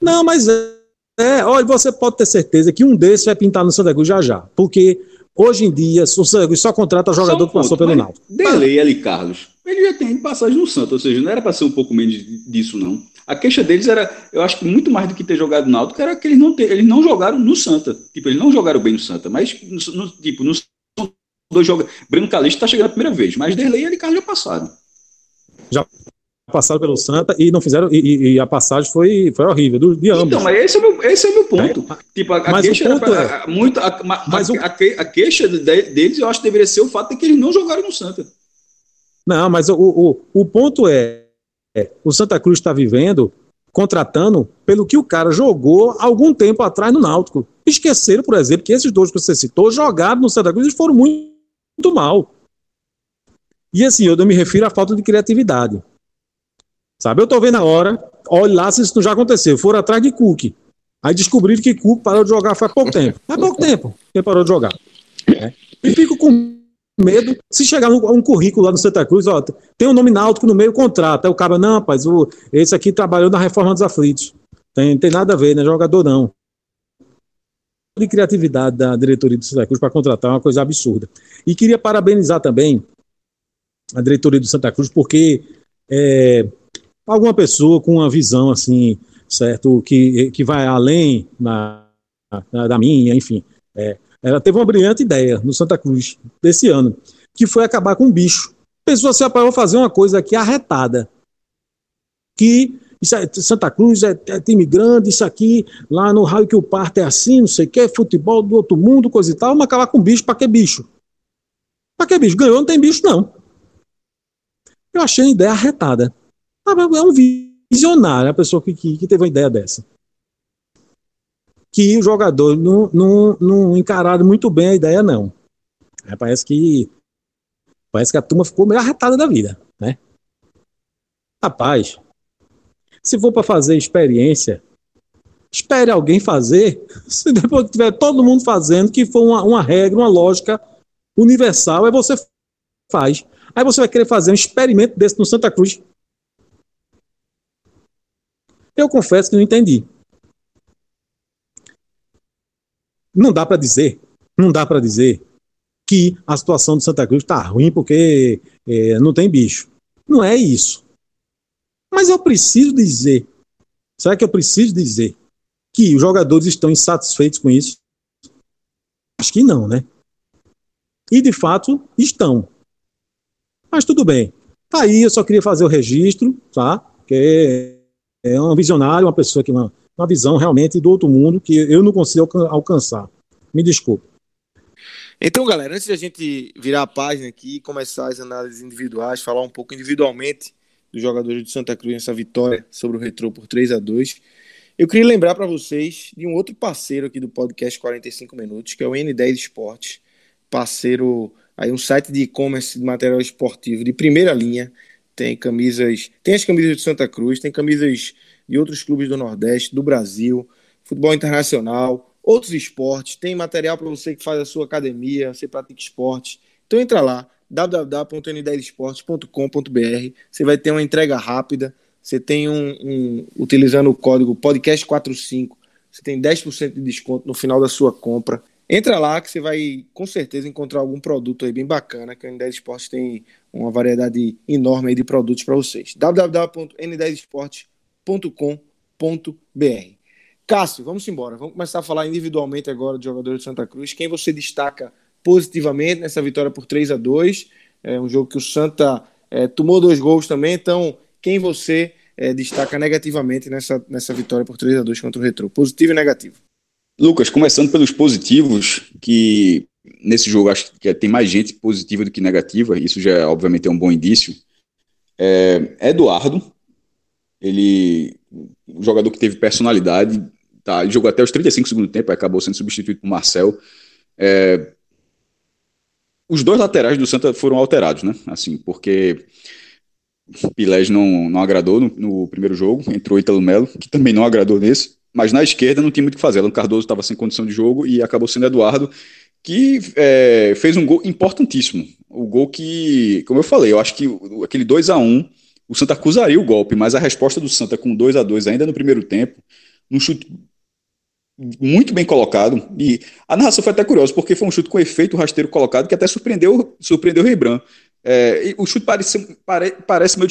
Não, mas é, é, olha, você pode ter certeza que um desses vai pintar no Santa Cruz já já, porque hoje em dia o Santa Cruz só contrata jogador um que passou pelo Náutico. Delei ali, Carlos ele já tem passagem no Santos, ou seja, não era para ser um pouco menos disso, não. A queixa deles era, eu acho que muito mais do que ter jogado no Náutico, era que eles não, ter, eles não jogaram no Santa. Tipo, eles não jogaram bem no Santa, mas, no, no, tipo, no dois jogos. Breno Calixto está chegando a primeira vez, mas Derlei e Alicard já passaram. Já passaram pelo Santa e não fizeram, e, e a passagem foi, foi horrível, do, de ambos. Então, mas esse é o meu, esse é o meu ponto. É, tipo, a, a queixa é, muito, a, mas a, a, queixa deles, eu acho que deveria ser o fato de que eles não jogaram no Santa. Não, mas o, o, o ponto é, é o Santa Cruz está vivendo, contratando pelo que o cara jogou algum tempo atrás no Náutico. Esqueceram, por exemplo, que esses dois que você citou jogaram no Santa Cruz e foram muito, muito mal. E assim, eu me refiro à falta de criatividade. Sabe, eu tô vendo a hora, olha lá se isso já aconteceu. Foram atrás de Cook. Aí descobriram que Cook parou de jogar faz pouco tempo. Faz pouco tempo que ele parou de jogar. É. E fico com medo. Se chegar um, currículo lá no Santa Cruz, ó, tem um nome náutico no meio contrato. Aí o cara, não, rapaz, o, esse aqui trabalhou na reforma dos aflitos. Tem, tem nada a ver, né? Jogador não. De criatividade da diretoria do Santa Cruz para contratar é uma coisa absurda. E queria parabenizar também a diretoria do Santa Cruz, porque é, alguma pessoa com uma visão assim, certo, que, que vai além na, na da minha, enfim, é, ela teve uma brilhante ideia no Santa Cruz desse ano, que foi acabar com o bicho. Pensou assim, rapaz, eu vou fazer uma coisa aqui arretada. Que é, Santa Cruz é, é, time grande, isso aqui, lá no raio que o parto é assim, não sei o que, futebol do outro mundo, coisa e tal, vamos acabar com bicho, pra que bicho? Pra que bicho? Ganhou, não tem bicho, não. Eu achei a ideia arretada. Ah, é um visionário a pessoa que, que, que teve uma ideia dessa que o jogador não, não, não encararam muito bem a ideia, não. É, parece que parece que a turma ficou meio arretada da vida, né? Rapaz, se for para fazer experiência, espere alguém fazer. Se depois tiver todo mundo fazendo, que for uma, uma regra, uma lógica universal, aí você faz. Aí você vai querer fazer um experimento desse no Santa Cruz. Eu confesso que não entendi. não dá para dizer, não dá para dizer que a situação de Santa Cruz está ruim porque é, não tem bicho. Não é isso. Mas eu preciso dizer, será que eu preciso dizer que os jogadores estão insatisfeitos com isso? Acho que não, né? E de fato estão. Mas tudo bem. Tá aí, eu só queria fazer o registro, tá? Que é um visionário, uma pessoa que uma, uma visão realmente do outro mundo que eu não consigo alcançar. Me desculpe. Então, galera, antes de a gente virar a página aqui e começar as análises individuais, falar um pouco individualmente dos jogadores de Santa Cruz nessa vitória sobre o Retrô por 3 a 2 eu queria lembrar para vocês de um outro parceiro aqui do podcast 45 Minutos, que é o N10 Esportes, parceiro, aí um site de e-commerce de material esportivo de primeira linha, tem camisas, tem as camisas de Santa Cruz, tem camisas de outros clubes do Nordeste, do Brasil, futebol internacional, outros esportes. Tem material para você que faz a sua academia, você pratica esporte. Então entra lá, www.n10esportes.com.br. Você vai ter uma entrega rápida. Você tem um, um utilizando o código podcast45, você tem 10% de desconto no final da sua compra. Entra lá que você vai com certeza encontrar algum produto aí bem bacana, que o N10 Esportes tem uma variedade enorme de produtos para vocês. www.n10esportes.com.br www.santacruz.com.br. Cássio, vamos embora. Vamos começar a falar individualmente agora de jogadores de Santa Cruz. Quem você destaca positivamente nessa vitória por 3 a 2 É um jogo que o Santa é, tomou dois gols também. Então, quem você é, destaca negativamente nessa, nessa vitória por 3 a 2 contra o Retro? Positivo e negativo. Lucas, começando pelos positivos, que nesse jogo acho que tem mais gente positiva do que negativa, isso já obviamente é um bom indício. É, Eduardo, ele, um jogador que teve personalidade, tá, ele jogou até os 35 segundos do tempo, acabou sendo substituído por Marcel. É, os dois laterais do Santa foram alterados, né? Assim, porque Pilés não, não agradou no, no primeiro jogo, entrou Italo Melo, que também não agradou nesse, mas na esquerda não tinha muito o que fazer. Alan Cardoso estava sem condição de jogo e acabou sendo Eduardo, que é, fez um gol importantíssimo. O gol que, como eu falei, eu acho que aquele 2 a 1 o Santa acusaria o golpe, mas a resposta do Santa com 2 a 2 ainda no primeiro tempo, um chute muito bem colocado, e a narração foi até curiosa, porque foi um chute com efeito rasteiro colocado que até surpreendeu, surpreendeu o Rembrandt. É, o chute parece, pare, parece meio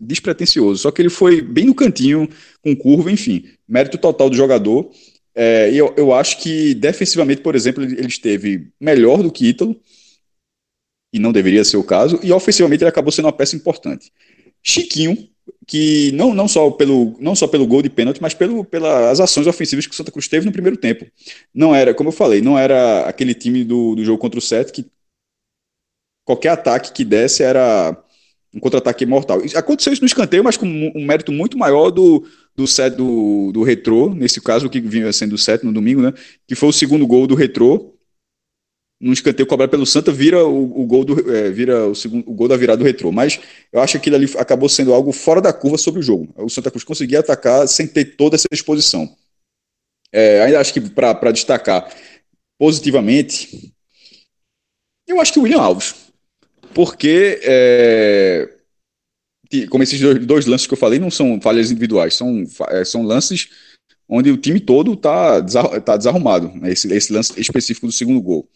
despretensioso, só que ele foi bem no cantinho, com curva, enfim, mérito total do jogador. É, eu, eu acho que defensivamente, por exemplo, ele, ele esteve melhor do que Ítalo, e não deveria ser o caso, e ofensivamente ele acabou sendo uma peça importante. Chiquinho, que não, não, só pelo, não só pelo gol de pênalti, mas pelo, pelas ações ofensivas que o Santa Cruz teve no primeiro tempo. Não era, como eu falei, não era aquele time do, do jogo contra o Sete que qualquer ataque que desse era um contra-ataque mortal. Aconteceu isso no escanteio, mas com um mérito muito maior do, do set do, do retrô, nesse caso, que vinha sendo o set no domingo, né? Que foi o segundo gol do retrô, num escanteio cobrado pelo Santa, vira o, o gol do é, vira o segundo o gol da virada do retrô. Mas eu acho que aquilo ali acabou sendo algo fora da curva sobre o jogo. O Santa Cruz conseguia atacar sem ter toda essa exposição. É, ainda acho que para destacar positivamente, eu acho que o William Alves. Porque, é, como esses dois, dois, lances que eu falei, não são falhas individuais, são, é, são lances onde o time todo está tá desarrumado. Né, esse, esse lance específico do segundo gol.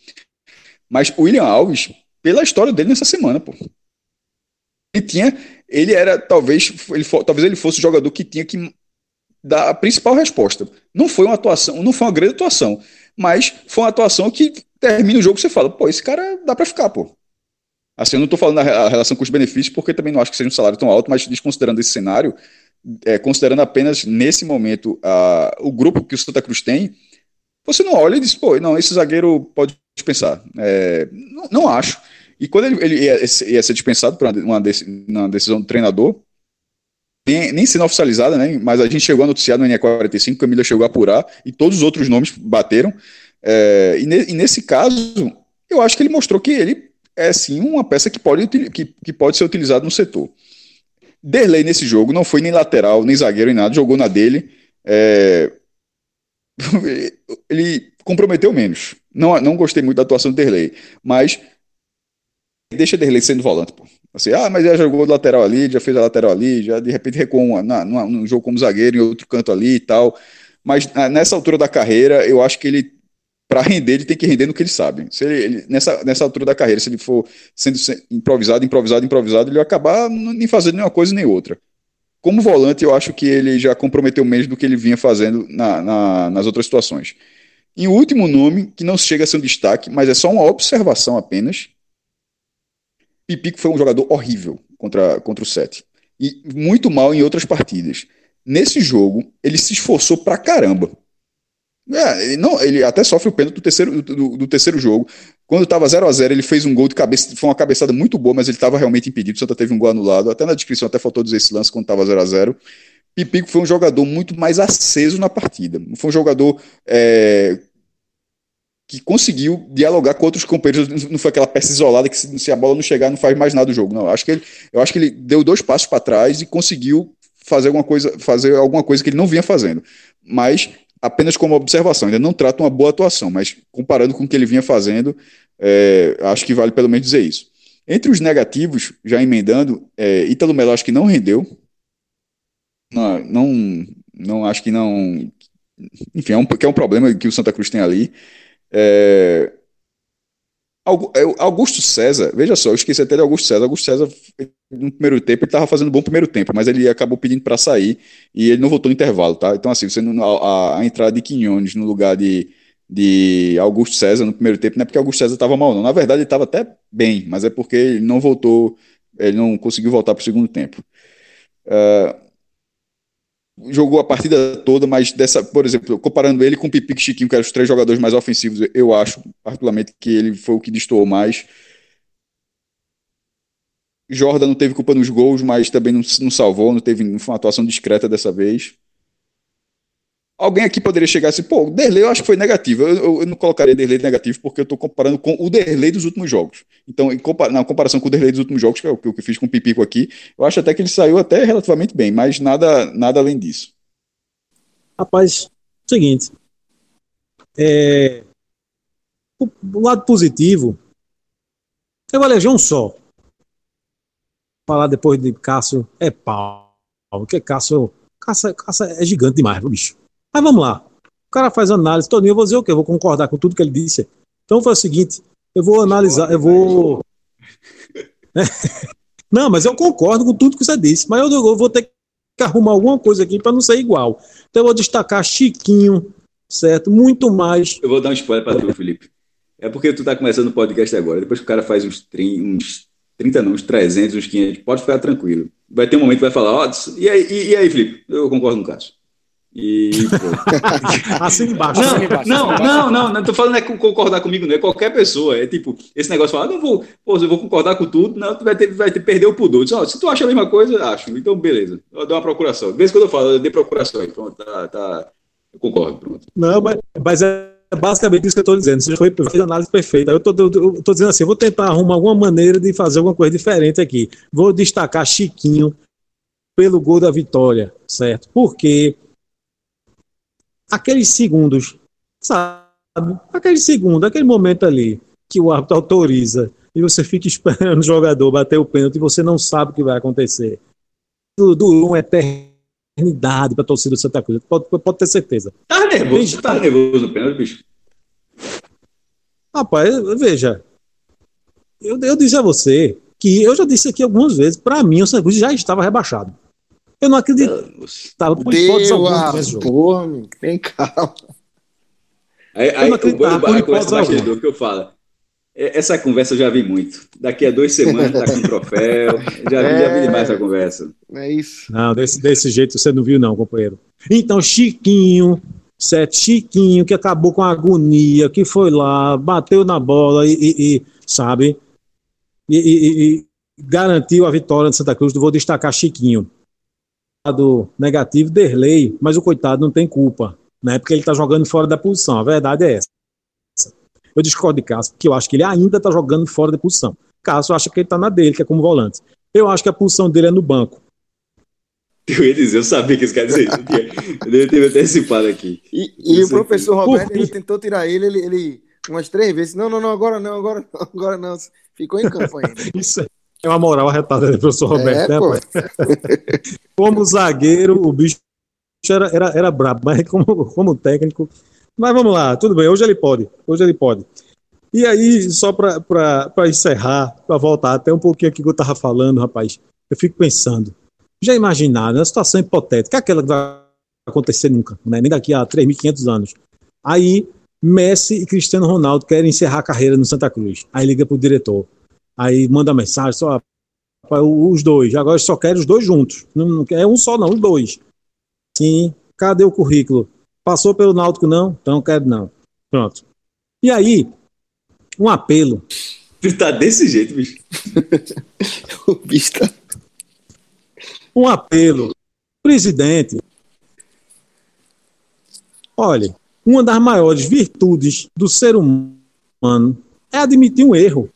Mas o William Alves, pela história dele nessa semana, pô. Ele tinha. Ele era, talvez, ele, talvez ele fosse o jogador que tinha que dar a principal resposta. Não foi uma atuação, não foi uma grande atuação, Mas foi uma atuação que termina o jogo e você fala, pô, esse cara dá para ficar, pô. Assim, eu não estou falando da relação custo-benefício, porque também não acho que seja um salário tão alto, mas desconsiderando esse cenário, é, considerando apenas nesse momento a, o grupo que o Santa Cruz tem, você não olha e diz, pô, não, esse zagueiro pode dispensar. É, não, não, acho. E quando ele, ele ia, ia, ser dispensado por uma, uma, decisão do treinador, nem, nem sendo oficializada, né? Mas a gente chegou a noticiar no NE45, Camila chegou a apurar e todos os outros nomes bateram. É, e, ne, e, nesse caso, eu acho que ele mostrou que ele é sim uma peça que pode, que, que pode ser utilizada no setor. Derlei nesse jogo não foi nem lateral, nem zagueiro, nem nada, jogou na dele. É, ele comprometeu menos. Não, não gostei muito da atuação do Derlei, mas deixa Derlei sendo volante, pô. Assim, ah, mas já jogou lateral ali, já fez a lateral ali, já de repente recuou na, num jogo como zagueiro em outro canto ali e tal. Mas nessa altura da carreira, eu acho que ele, para render, ele tem que render no que ele sabe. Se ele, ele, nessa, nessa altura da carreira, se ele for sendo improvisado, improvisado, improvisado, ele vai acabar nem fazendo nenhuma coisa nem outra. Como volante, eu acho que ele já comprometeu menos do que ele vinha fazendo na, na, nas outras situações. E o último nome, que não chega a ser um destaque, mas é só uma observação apenas, Pipico foi um jogador horrível contra, contra o Sete. E muito mal em outras partidas. Nesse jogo, ele se esforçou pra caramba. É, ele, não, ele até sofre o pênalti do terceiro, do, do terceiro jogo. Quando estava 0 a 0 ele fez um gol de cabeça. Foi uma cabeçada muito boa, mas ele estava realmente impedido. O Santa teve um gol anulado. Até na descrição até faltou dizer esse lance quando estava 0 a 0 Pipico foi um jogador muito mais aceso na partida. Foi um jogador é, que conseguiu dialogar com outros companheiros. Não foi aquela peça isolada que, se, a bola não chegar, não faz mais nada do jogo. Não, acho que ele, eu acho que ele deu dois passos para trás e conseguiu fazer alguma coisa, fazer alguma coisa que ele não vinha fazendo. Mas apenas como observação, ainda não trata uma boa atuação, mas comparando com o que ele vinha fazendo, é, acho que vale pelo menos dizer isso. Entre os negativos, já emendando, é, Ítalo Melo acho que não rendeu. Não, não, não acho que não. Enfim, é um, que é um problema que o Santa Cruz tem ali. É, Augusto César, veja só, eu esqueci até de Augusto César. Augusto César, no primeiro tempo, ele estava fazendo um bom primeiro tempo, mas ele acabou pedindo para sair e ele não voltou no intervalo, tá? Então, assim, você não, a, a, entrada de Quinhones no lugar de, de Augusto César no primeiro tempo não é porque Augusto César estava mal, não. Na verdade, ele estava até bem, mas é porque ele não voltou, ele não conseguiu voltar para o segundo tempo. Uh, jogou a partida toda, mas dessa, por exemplo, comparando ele com o Pipique Chiquinho, que eram os três jogadores mais ofensivos, eu acho, particularmente, que ele foi o que destoou mais. Jordan não teve culpa nos gols, mas também não, não salvou, não teve não foi uma atuação discreta dessa vez. Alguém aqui poderia chegar assim, pô, o Derlei eu acho que foi negativo. Eu, eu, eu não colocaria Derlei negativo porque eu estou comparando com o Derlei dos últimos jogos. Então, em compara na comparação com o Derlei dos últimos jogos, que é o que eu fiz com o Pipico aqui, eu acho até que ele saiu até relativamente bem, mas nada, nada além disso. Rapaz, seguinte. É, o, o, lado positivo, eu eleger um só. Falar depois de Cássio é pau. Porque Cássio, Cássio, Cássio é gigante demais, bicho. Mas vamos lá. O cara faz análise todinha, eu vou dizer o quê? Eu vou concordar com tudo que ele disse. Então foi o seguinte, eu vou analisar, eu vou... não, mas eu concordo com tudo que você disse, mas eu, vou ter que arrumar alguma coisa aqui para não ser igual. Então eu vou destacar Chiquinho, certo? Muito mais. Eu vou dar um spoiler para tu, Felipe. É porque tu tá começando o podcast agora. Depois que o cara faz uns, 30, uns 30 não, uns 300, uns 500, pode ficar tranquilo. Vai ter um momento que vai falar, ó, oh, e, aí, e, aí, Felipe? Eu concordo com o caso. E. assim embaixo. Não, assim embaixo, não, assim não, não, não, tô falando é concordar comigo, não é qualquer pessoa. É tipo, esse negócio fala, ah, não vou, pô, eu vou concordar com tudo, não, tu vai ter, vai ter perder o pudor. Diz, oh, se tu acha a mesma coisa, acho. Então, beleza. Eu dou uma procuração. De vez quando eu falo, eu dei procuração, então tá, tá. Eu concordo, pronto. Não, mas, mas é basicamente isso que eu estou dizendo. Você foi fez análise perfeita. Eu estou dizendo assim, eu vou tentar arrumar alguma maneira de fazer alguma coisa diferente aqui. Vou destacar Chiquinho pelo gol da vitória, certo? Porque aqueles segundos, sabe? Aquele segundo, aquele momento ali que o árbitro autoriza e você fica esperando o jogador bater o pênalti e você não sabe o que vai acontecer. Durou uma eternidade para a torcida do Santa Cruz, pode, pode ter certeza. Tá nervoso, tá nervoso no pênalti, bicho? Rapaz, veja, eu, eu disse a você que eu já disse aqui algumas vezes, para mim o Santa Cruz já estava rebaixado. Eu não acreditava por hipótese alguma. Porra, tem calma. Aí, aí, o, o, a conversa bastidor que eu falo. É, essa conversa eu já vi muito. Daqui a duas semanas tá com troféu. Já, é, já vi demais essa conversa. É isso. Não, desse, desse jeito você não viu, não, companheiro. Então, Chiquinho, sete Chiquinho, que acabou com a agonia, que foi lá, bateu na bola e, e, e sabe? E, e, garantiu a vitória de Santa Cruz. Vou destacar Chiquinho. Do negativo, Derlei, mas o coitado não tem culpa, né? Porque ele tá jogando fora da posição. A verdade é essa. Eu discordo de Cássio, porque eu acho que ele ainda está jogando fora da posição. Cássio acha que ele está na dele, que é como volante. Eu acho que a posição dele é no banco. Eu ia dizer, eu sabia que isso quer dizer isso. Eu devia ter antecipado aqui. E, e o professor Roberto ele tentou tirar ele, ele, ele, umas três vezes. Não, não, não, agora não, agora não, agora não. Ficou em campo ainda. isso é uma moral arretada do professor Roberto, é, né? Como zagueiro, o bicho era, era, era brabo, mas como, como técnico, mas vamos lá, tudo bem, hoje ele pode, hoje ele pode. E aí, só para encerrar, para voltar até um pouquinho aqui que eu estava falando, rapaz, eu fico pensando, já imaginaram, uma situação hipotética, aquela que vai acontecer nunca, né? nem daqui a 3.500 anos. Aí, Messi e Cristiano Ronaldo querem encerrar a carreira no Santa Cruz. Aí liga para o diretor, aí manda mensagem, só os dois, agora só quero os dois juntos, não, não é um só não, os dois. Sim, cadê o currículo? Passou pelo Náutico, não? Então quero não. Pronto. E aí, um apelo. Tá desse jeito, bicho. o bicho tá... Um apelo. Presidente. Olha, uma das maiores virtudes do ser humano é admitir um erro.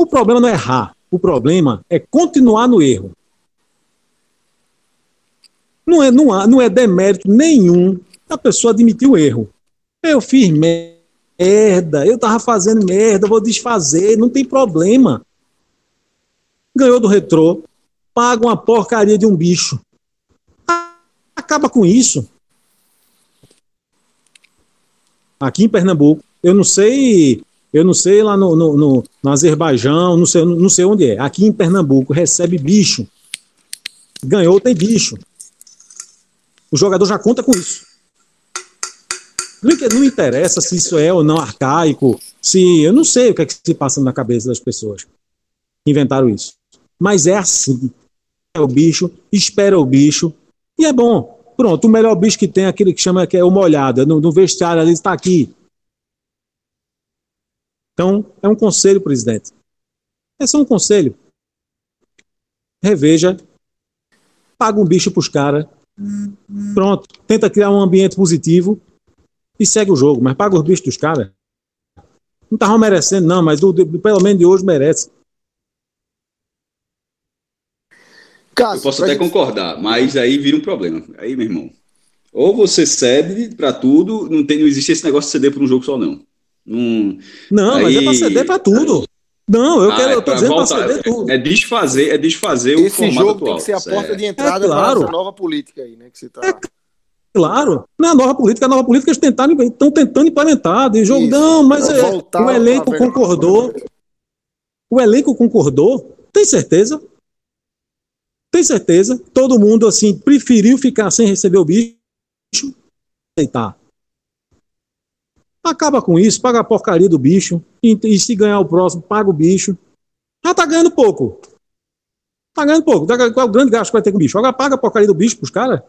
O problema não é errar. O problema é continuar no erro. Não é, não, há, não é demérito nenhum a pessoa admitir o erro. Eu fiz merda, eu tava fazendo merda, vou desfazer, não tem problema. Ganhou do retrô, paga uma porcaria de um bicho. Acaba com isso. Aqui em Pernambuco, eu não sei, eu não sei lá no, no, no, no Azerbaijão, não sei, não sei onde é. Aqui em Pernambuco recebe bicho. Ganhou, tem bicho. O jogador já conta com isso. Não interessa se isso é ou não arcaico, se eu não sei o que é que se passa na cabeça das pessoas que inventaram isso. Mas é assim. É o bicho, espera o bicho e é bom. Pronto, o melhor bicho que tem é aquele que chama que é o molhado, no, no vestiário ali está aqui. Então, é um conselho, presidente. É só um conselho. Reveja, paga um bicho para os caras Pronto, tenta criar um ambiente positivo e segue o jogo, mas paga os bichos dos caras. Não estavam merecendo, não, mas do, do, pelo menos de hoje merece. Eu posso até gente... concordar, mas aí vira um problema. Aí, meu irmão, ou você cede para tudo, não, tem, não existe esse negócio de ceder para um jogo só, não. Não, não aí... mas é para ceder para tudo. Não, eu, ah, quero, eu tô é dizendo voltar, pra tudo. É desfazer, é desfazer Esse o formato jogo atual. tem que ser a porta é. de entrada é claro. para nova política aí, né? Que você tá... É claro, não é a nova política, a nova política eles tentaram, estão tentando implementar. De jogo, Isso. não, mas é, o elenco concordou. O elenco concordou, tem certeza? Tem certeza? Todo mundo assim preferiu ficar sem receber o bicho, aceitar. Acaba com isso, paga a porcaria do bicho. E, e se ganhar o próximo, paga o bicho. Já tá ganhando pouco. Tá ganhando pouco. Qual é o grande gasto que vai ter com o bicho? Agora paga a porcaria do bicho pros caras.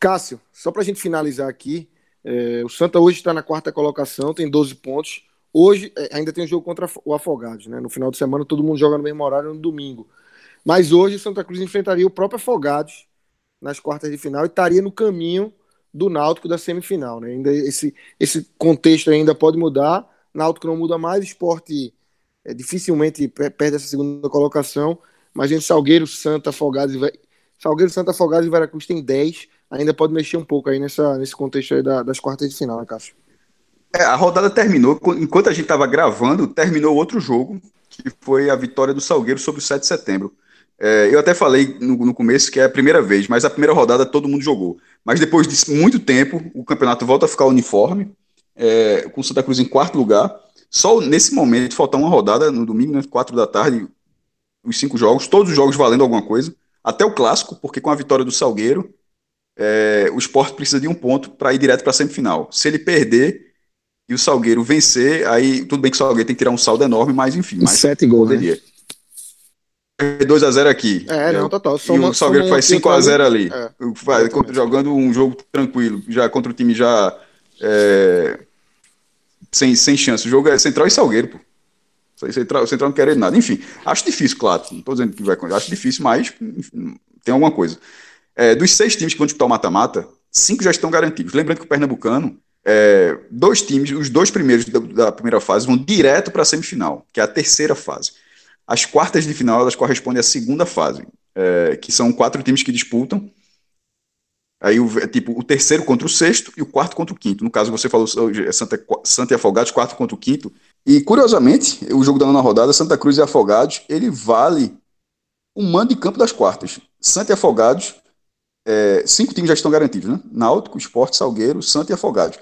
Cássio, só pra gente finalizar aqui, é, o Santa hoje está na quarta colocação, tem 12 pontos. Hoje é, ainda tem um jogo contra o Afogados, né? No final de semana todo mundo joga no mesmo horário no domingo. Mas hoje o Santa Cruz enfrentaria o próprio Afogados nas quartas de final e estaria no caminho do Náutico da semifinal. Né? Ainda esse, esse contexto ainda pode mudar. Náutico não muda mais, esporte é, dificilmente perde essa segunda colocação, mas entre Salgueiro, Santa, Afogados e Salgueiro, Santa, Afogados e Veracruz tem 10, ainda pode mexer um pouco aí nessa, nesse contexto aí da, das quartas de final, né, Cássio? É, a rodada terminou, enquanto a gente estava gravando, terminou outro jogo, que foi a vitória do Salgueiro sobre o 7 de setembro. É, eu até falei no, no, começo que é a primeira vez, mas a primeira rodada todo mundo jogou. Mas depois de muito tempo, o campeonato volta a ficar uniforme, é, com Santa Cruz em quarto lugar. Só nesse momento falta uma rodada no domingo, né, quatro da tarde, os cinco jogos, todos os jogos valendo alguma coisa, até o clássico, porque com a vitória do Salgueiro, é, o esporte precisa de um ponto para ir direto para a semifinal. Se ele perder e o Salgueiro vencer, aí tudo bem que o Salgueiro tem que tirar um saldo enorme, mas enfim. Mas Sete gols, poderia. Né? 2x0 aqui. É, não, total. Soma, e o Salgueiro faz 5x0 ali. É, jogando um jogo tranquilo, já contra o time já é, sem, sem chance. O jogo é Central e Salgueiro, pô. Central, Central não quer nada. Enfim, acho difícil, claro. Não estou dizendo que vai acontecer. Acho difícil, mas enfim, tem alguma coisa. É, dos seis times que vão disputar o mata-mata, cinco já estão garantidos. Lembrando que o Pernambucano, é, dois times, os dois primeiros da, da primeira fase, vão direto para a semifinal, que é a terceira fase. As quartas de final elas correspondem à segunda fase, é, que são quatro times que disputam. Aí, o, é tipo, o terceiro contra o sexto e o quarto contra o quinto. No caso, você falou é Santa, Santa e Afogados, quarto contra o quinto. E, curiosamente, o jogo da nona rodada, Santa Cruz e Afogados, ele vale o mando de campo das quartas. Santa e Afogados, é, cinco times já estão garantidos, né? Náutico, Esporte, Salgueiro, Santa e Afogados.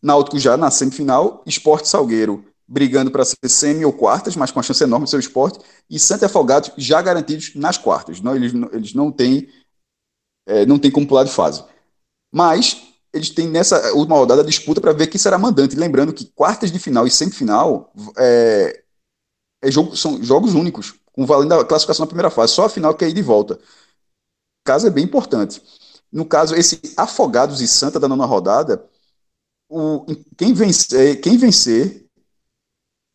Náutico já na semifinal, Esporte Salgueiro brigando para ser semi ou quartas, mas com uma chance enorme do seu esporte, e Santa Afogados já garantidos nas quartas. Não, eles, eles não têm é, não tem como pular de fase. Mas eles têm nessa última rodada a disputa para ver quem será mandante. Lembrando que quartas de final e semifinal é, é jogo, são jogos únicos, com valendo a classificação na primeira fase. Só a final que é ir de volta. O caso é bem importante. No caso, esse Afogados e Santa da nona rodada, o, quem, vencer, quem vencer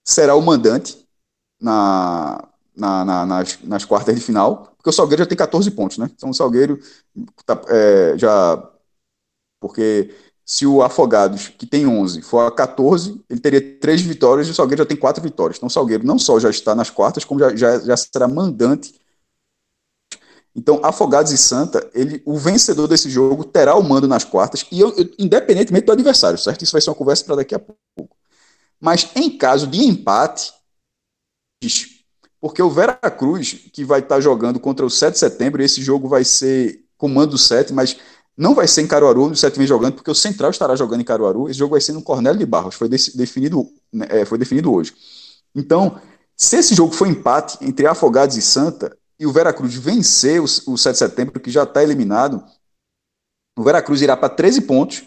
será o mandante na, na, na, nas, nas, quartas de final, porque o Salgueiro já tem 14 pontos, né? Então o Salgueiro tá, é, já. Porque se o Afogados, que tem 11, for a 14, ele teria três vitórias e o Salgueiro já tem quatro vitórias. Então o Salgueiro não só já está nas quartas, como já, já, já será mandante. Então, Afogados e Santa, ele, o vencedor desse jogo terá o mando nas quartas, e eu, eu, independentemente do adversário, certo? Isso vai ser uma conversa para daqui a pouco. Mas em caso de empate, porque o Veracruz, que vai estar jogando contra o 7 de setembro, esse jogo vai ser comando 7, mas não vai ser em Caruaru, o 7 vem jogando, porque o Central estará jogando em Caruaru. Esse jogo vai ser no Cornélio de Barros, foi definido, né, é, foi definido hoje. Então, se esse jogo for empate entre Afogados e Santa, e o Veracruz vencer o, o 7 de setembro, que já está eliminado, o Veracruz irá para 13 pontos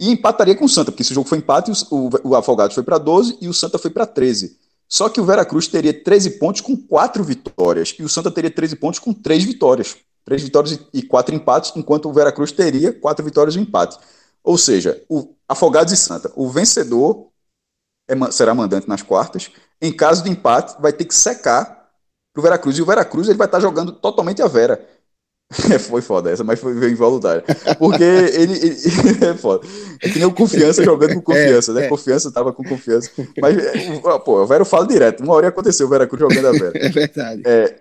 e empataria com o Santa, porque esse jogo foi empate, o, o Afogados foi para 12 e o Santa foi para 13. Só que o Veracruz teria 13 pontos com 4 vitórias e o Santa teria 13 pontos com 3 vitórias. 3 vitórias e 4 empates, enquanto o Veracruz teria 4 vitórias e um empate. Ou seja, o Afogados e Santa, o vencedor é, será mandante nas quartas. Em caso de empate, vai ter que secar para o Veracruz. E o Veracruz ele vai estar jogando totalmente a Vera. foi foda essa, mas foi involuntária. Porque ele, ele, É foda. É que nem o confiança jogando com confiança, é, né? É. Confiança tava com confiança. Mas, pô, o Vera fala direto. Uma hora aconteceu o Veracruz jogando a Vera. É verdade. É,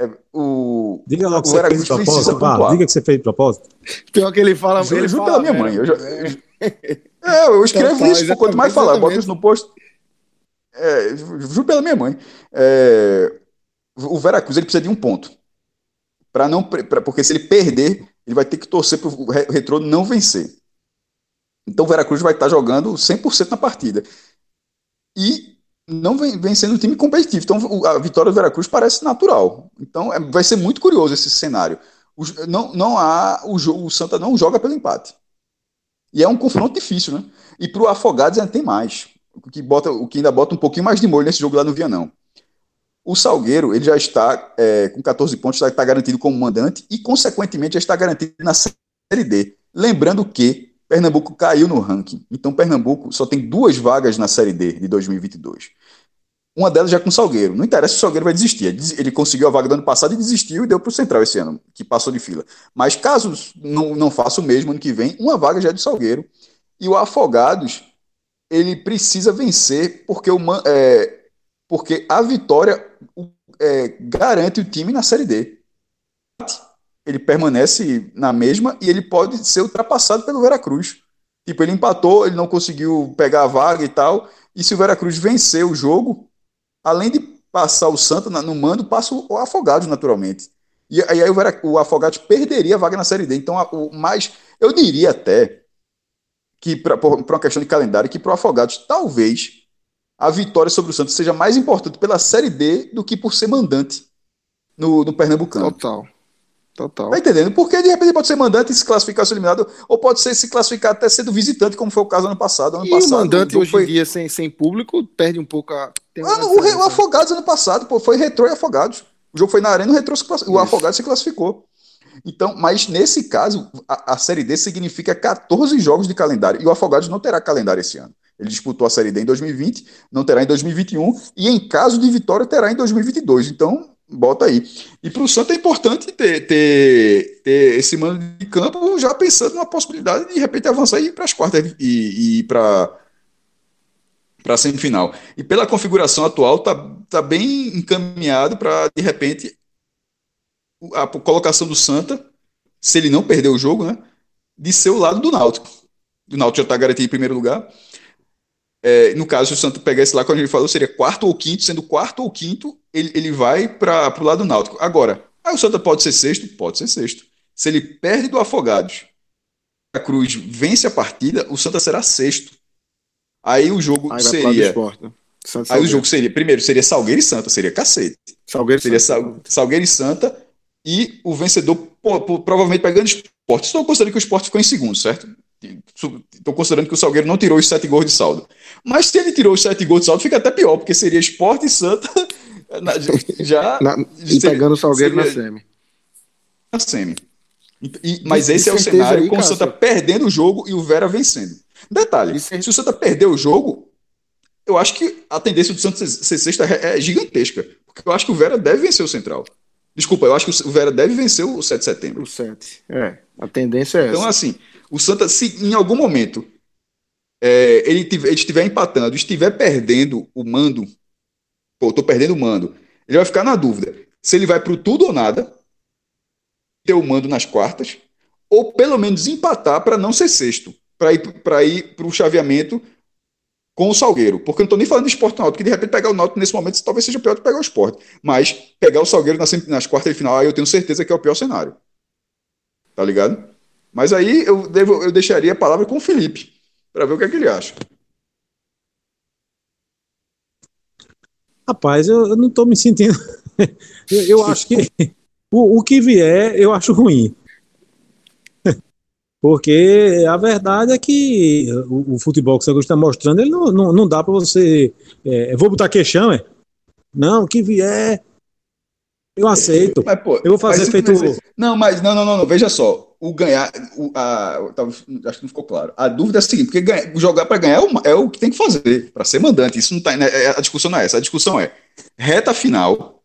é, o, diga lá que você fez de propósito, pá, diga que você fez de propósito. Pior que ele fala. Juro, ele juro fala, pela minha mãe. Eu, já, eu, é, eu escrevo então, isso, quanto mais falar, boto isso no post. É, juro pela minha mãe. É, o Veracruz ele precisa de um ponto para não pra, porque se ele perder, ele vai ter que torcer para o Retrô não vencer. Então o Veracruz vai estar jogando 100% na partida. E não vem, vem sendo um time competitivo. Então a vitória do Veracruz parece natural. Então é, vai ser muito curioso esse cenário. O, não, não há o, o Santa não joga pelo empate. E é um confronto difícil, né? E para o Afogados ainda tem mais. O que, bota, o que ainda bota um pouquinho mais de molho nesse jogo lá no Vianão. O Salgueiro ele já está é, com 14 pontos, está garantido como mandante e, consequentemente, já está garantido na Série D. Lembrando que Pernambuco caiu no ranking. Então, Pernambuco só tem duas vagas na Série D de 2022. Uma delas já com o Salgueiro. Não interessa se o Salgueiro vai desistir. Ele conseguiu a vaga do ano passado e desistiu e deu para o Central esse ano, que passou de fila. Mas caso não, não faça o mesmo ano que vem, uma vaga já é do Salgueiro. E o Afogados, ele precisa vencer, porque o, é, porque a vitória é, garante o time na Série D. Ele permanece na mesma e ele pode ser ultrapassado pelo Veracruz. Tipo, ele empatou, ele não conseguiu pegar a vaga e tal. E se o Veracruz vencer o jogo, além de passar o Santa no mando, passa o Afogados naturalmente. E aí o, o Afogados perderia a vaga na Série D. Então, o mais, eu diria até que, para uma questão de calendário, que para o Afogados, talvez a vitória sobre o Santos seja mais importante pela Série D do que por ser mandante no, no Pernambucano. Total. Total. Tá entendendo? Porque de repente pode ser mandante e se classificar ser eliminado, ou pode ser se classificar até sendo visitante, como foi o caso ano passado. Ano e passado, o mandante hoje foi... em dia sem, sem público perde um pouco a. Ah, o, o, Afogados ano passado, pô, foi retrô e Afogados. O jogo foi na arena, o retrô o Afogados se classificou. Então, mas nesse caso, a, a Série D significa 14 jogos de calendário. E o Afogados não terá calendário esse ano. Ele disputou a Série D em 2020, não terá em 2021, e em caso de vitória, terá em 2022. Então, bota aí. E para o Santos é importante ter, ter, ter esse mando de campo já pensando na possibilidade de, de repente avançar e ir para as quartas e, e para para a semifinal. E pela configuração atual, tá, tá bem encaminhado para, de repente, a colocação do Santa, se ele não perder o jogo, né, de ser o lado do Náutico. O Náutico já está garantido em primeiro lugar. É, no caso, se o Santa pegasse lá, como a gente falou, seria quarto ou quinto, sendo quarto ou quinto, ele, ele vai para o lado do Náutico. Agora, aí o Santa pode ser sexto? Pode ser sexto. Se ele perde do Afogados, a Cruz vence a partida, o Santa será sexto. Aí o jogo aí seria. Né? aí o jogo seria. Primeiro, seria Salgueiro e Santa, seria cacete. Salgueiro seria Sal, Salgueiro e Santa. E o vencedor pô, pô, provavelmente pegando esporte. Estou considerando que o esporte ficou em segundo, certo? Estou considerando que o Salgueiro não tirou os sete gols de saldo. Mas se ele tirou os sete gols de saldo, fica até pior, porque seria esporte e Santa. já. Na, e seria, pegando o Salgueiro seria, na semi. Na semi. E, mas esse é o cenário aí, com o Santa perdendo o jogo e o Vera vencendo. Detalhe: se o Santa perder o jogo, eu acho que a tendência do Santa ser sexta é, é gigantesca. Porque eu acho que o Vera deve vencer o Central. Desculpa, eu acho que o Vera deve vencer o 7 de setembro. O 7. É. A tendência é então, essa. Então, assim, o Santa, se em algum momento é, ele, tiver, ele estiver empatando, estiver perdendo o mando, pô, tô perdendo o mando, ele vai ficar na dúvida se ele vai pro tudo ou nada, ter o mando nas quartas, ou pelo menos empatar para não ser sexto para ir para ir para o chaveamento com o Salgueiro. Porque eu não estou nem falando de esporte náutico, que de repente pegar o náutico nesse momento talvez seja pior do que pegar o esporte. Mas pegar o Salgueiro nas, nas quartas de final, aí eu tenho certeza que é o pior cenário. Tá ligado? Mas aí eu, devo, eu deixaria a palavra com o Felipe, para ver o que, é que ele acha. Rapaz, eu, eu não estou me sentindo. eu, eu, acho que o, o que vier, eu acho ruim. Porque a verdade é que o, o futebol que você está mostrando, ele não, não, não dá para você. É, vou botar queixão, é? Não, que vier. Eu aceito. Mas, pô, eu vou fazer feito. Não, mas não, não, não, não, Veja só. O ganhar. O, a, acho que não ficou claro. A dúvida é a seguinte: porque jogar para ganhar é o, é o, que tem que fazer, para ser mandante. Isso não tá. Né, é, a discussão não é essa. A discussão é reta final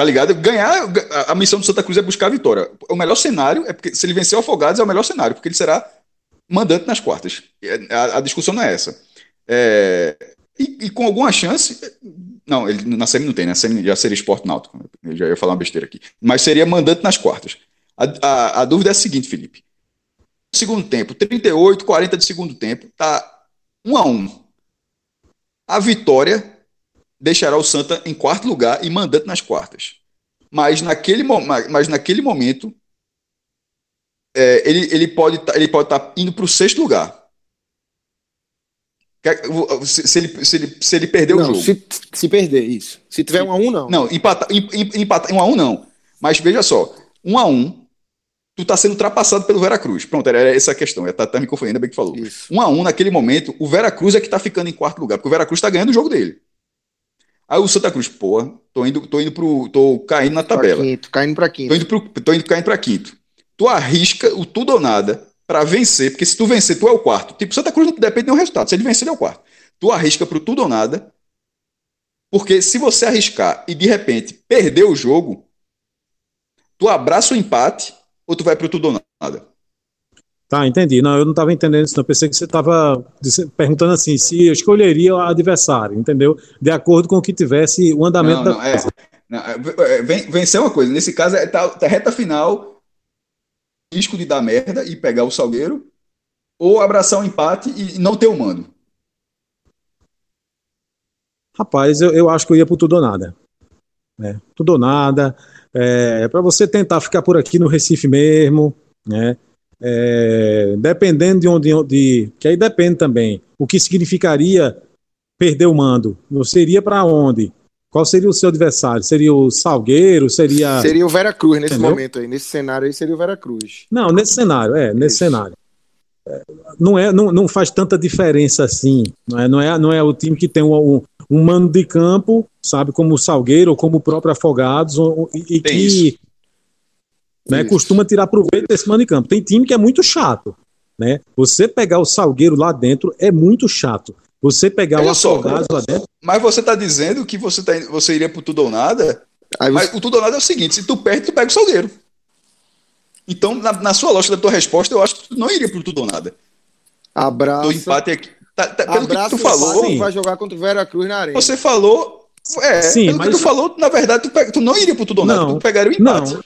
Tá ligado? Ganhar, a missão do Santa Cruz é buscar a vitória. O melhor cenário é porque se ele vencer o Afogados é o melhor cenário, porque ele será mandante nas quartas. A, a discussão não é essa. É, e, e, com alguma chance. Não, ele, na SEMI não tem, na SEMI já seria esporte náutico. Eu já ia falar uma besteira aqui. Mas seria mandante nas quartas. A, a, a dúvida é a seguinte, Felipe. Segundo tempo, 38, 40 de segundo tempo, tá 1 a 1 A vitória deixará o Santa em quarto lugar e mandante nas quartas. Mas naquele, mas naquele momento, é, ele, ele pode tá, estar tá indo para o sexto lugar. Se, se, ele, se, ele, se ele perder não, o jogo. Se, se perder, isso. Se tiver um a um, não. Não, empatar, empata, um a um, não. Mas veja só, um a um, tu tá sendo ultrapassado pelo Veracruz. Pronto, era essa a questão. Tá, tá me confundindo, ainda bem que falou. Isso. Um a um, naquele momento, o Veracruz é que tá ficando em quarto lugar, porque o Veracruz tá ganhando o jogo dele. Aí o Santa Cruz, pô, tô indo, tô indo pro. tô caindo na tabela. Quinto, caindo pra quinto. Tô indo, pro, tô indo caindo pra quinto. Tu arrisca o tudo ou nada para vencer, porque se tu vencer, tu é o quarto. Tipo, Santa Cruz não depende do resultado. Se ele vencer, ele é o quarto. Tu arrisca pro tudo ou nada, porque se você arriscar e de repente perder o jogo, tu abraça o empate ou tu vai pro tudo ou nada. Tá, entendi. Não, eu não estava entendendo isso, não. Pensei que você estava perguntando assim, se eu escolheria o adversário, entendeu? De acordo com o que tivesse o andamento não, não, da. É, não, é, é vencer uma coisa. Nesse caso, é tá, tá reta final, risco de dar merda e pegar o Salgueiro, ou abraçar o um empate e não ter o mando. Rapaz, eu, eu acho que eu ia por tudo ou nada. É, tudo ou nada. É, para você tentar ficar por aqui no Recife mesmo, né? é, dependendo de onde, de, que aí depende também, o que significaria perder o mando. Você iria para onde? Qual seria o seu adversário? Seria o Salgueiro? Seria. Seria o Vera Cruz nesse Entendeu? momento aí. Nesse cenário aí seria o Vera Cruz. Não, nesse cenário, é, nesse Isso. cenário. É, não, é, não, não faz tanta diferença assim. Não é, não é, não é o time que tem um, um, um mano de campo, sabe, como o Salgueiro ou como o próprio Afogados, e, e que isso. né, costuma tirar proveito desse mano de campo. Tem time que é muito chato. Né? Você pegar o Salgueiro lá dentro é muito chato. Você pegar Olha o Afogados lá dentro. Mas você está dizendo que você, tá, você iria pro tudo ou nada? Aí mas o tudo ou nada é o seguinte: se tu perde, tu pega o Salgueiro. Então, na, na, sua lógica da tua resposta, eu acho que tu não iria pro tudo ou nada. Abraço. Do empate aqui. Tá, tá, pelo Abraço, que tu falou. vai jogar contra o Vera Cruz na arena. Você falou. É, Sim, pelo mas... que tu falou, na verdade, tu, pega, tu não iria pro tudo ou nada, não, tu pegaria o empate. Não.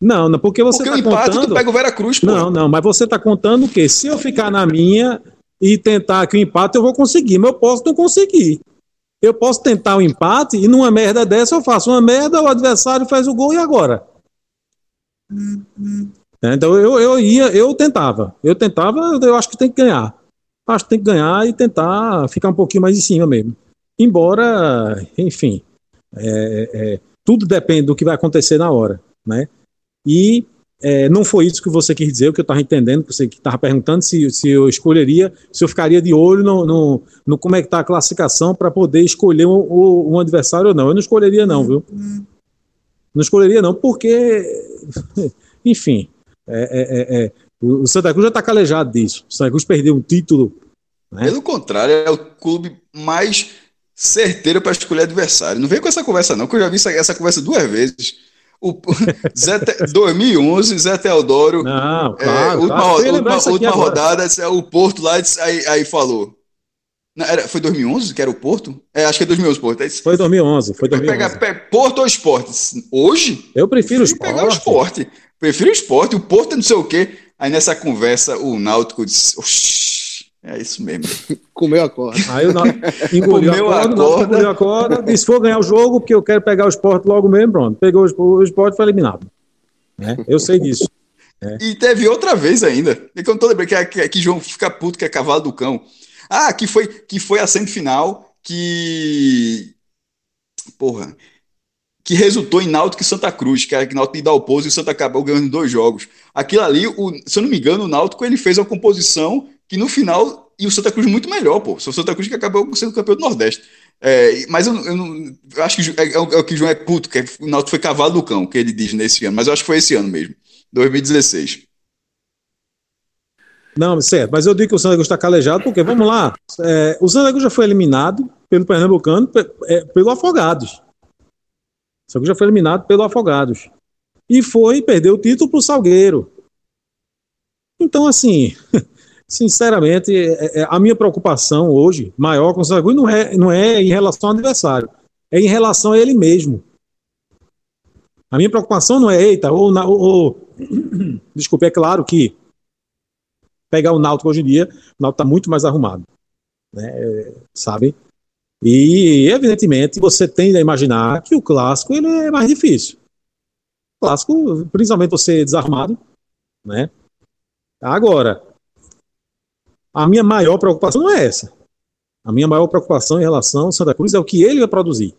Não, não, porque você porque tá o empate contando... tu pega o Vera Cruz, pô. Não, não, mas você tá contando o quê? Se eu ficar na minha, e tentar aqui o empate, eu vou conseguir, mas eu posso não conseguir. Eu posso tentar o empate e numa merda dessa eu faço uma merda, o adversário faz o gol e agora? Então eu, eu ia, eu tentava. Eu tentava, eu acho que tem que ganhar. Acho que tem que ganhar e tentar ficar um pouquinho mais em cima mesmo. Embora, enfim, é, é, tudo depende do que vai acontecer na hora, né? E é, não foi isso que você quis dizer, o que eu estava entendendo, que você estava perguntando se, se eu escolheria, se eu ficaria de olho no, no, no como é que está a classificação para poder escolher um, um, adversário ou não. Eu não escolheria não, viu? Não escolheria não, porque, enfim, é, é, é, é o Santa Cruz já está calejado disso. O Santa Cruz perdeu um título. Né? Pelo contrário, é o clube mais certeiro para escolher adversário. Não vem com essa conversa não, que eu já vi essa, essa conversa duas vezes. O, Zé Te, 2011, Zé Teodoro. Não, é, claro, é, última, claro. última, última rodada, o Porto lá aí, aí falou. Não, era, foi 2011 que era o Porto? É, acho que é 2011 Porto. É foi 2011, foi 2011. Pega, pega, Porto ou Esporte? Hoje? Eu prefiro o Esporte. pegar o Esporte. Prefiro o Esporte, o Porto é não sei o quê. Aí nessa conversa o Náutico disse, Oxi, é isso mesmo. Comeu a corda. Aí o engoliu Comeu a corda, a corda. engoliu a corda, disse, vou ganhar o jogo, porque eu quero pegar o esporte logo mesmo, pronto. Pegou o esporte e foi eliminado. É, eu sei disso. É. E teve outra vez ainda. É que eu não tô lembrando que, que, que João fica puto, que é cavalo do cão. Ah, que foi, que foi a semifinal que. Porra. Que resultou em Náutico e Santa Cruz, que era que Náutico o Dalpozo e o Santa acabou ganhando dois jogos. Aquilo ali, o, se eu não me engano, o Náutico ele fez a composição que no final, e o Santa Cruz muito melhor, pô. O Santa Cruz que acabou sendo campeão do Nordeste. É, mas eu, eu, não, eu acho que é, é, o que o João é puto, que é, o Náutico foi cavalo do cão, que ele diz nesse ano, mas eu acho que foi esse ano mesmo, 2016. Não, certo, mas eu digo que o Santa Cruz está calejado, porque, vamos lá, é, o Santa Cruz já foi eliminado pelo Pernambucano, é, pelo Afogados. O Santa Cruz já foi eliminado pelo Afogados. E foi, perdeu o título para o Salgueiro. Então, assim, sinceramente, é, é, a minha preocupação hoje, maior com o Cruz, não é, não é em relação ao adversário, é em relação a ele mesmo. A minha preocupação não é, eita, ou, ou, ou desculpe, é claro que pegar o Náutico hoje em dia, o Náutico está muito mais arrumado, né, sabe? E, evidentemente, você tende a imaginar que o clássico ele é mais difícil. O clássico, principalmente você desarmado, né? Agora, a minha maior preocupação não é essa. A minha maior preocupação em relação ao Santa Cruz é o que ele vai produzir.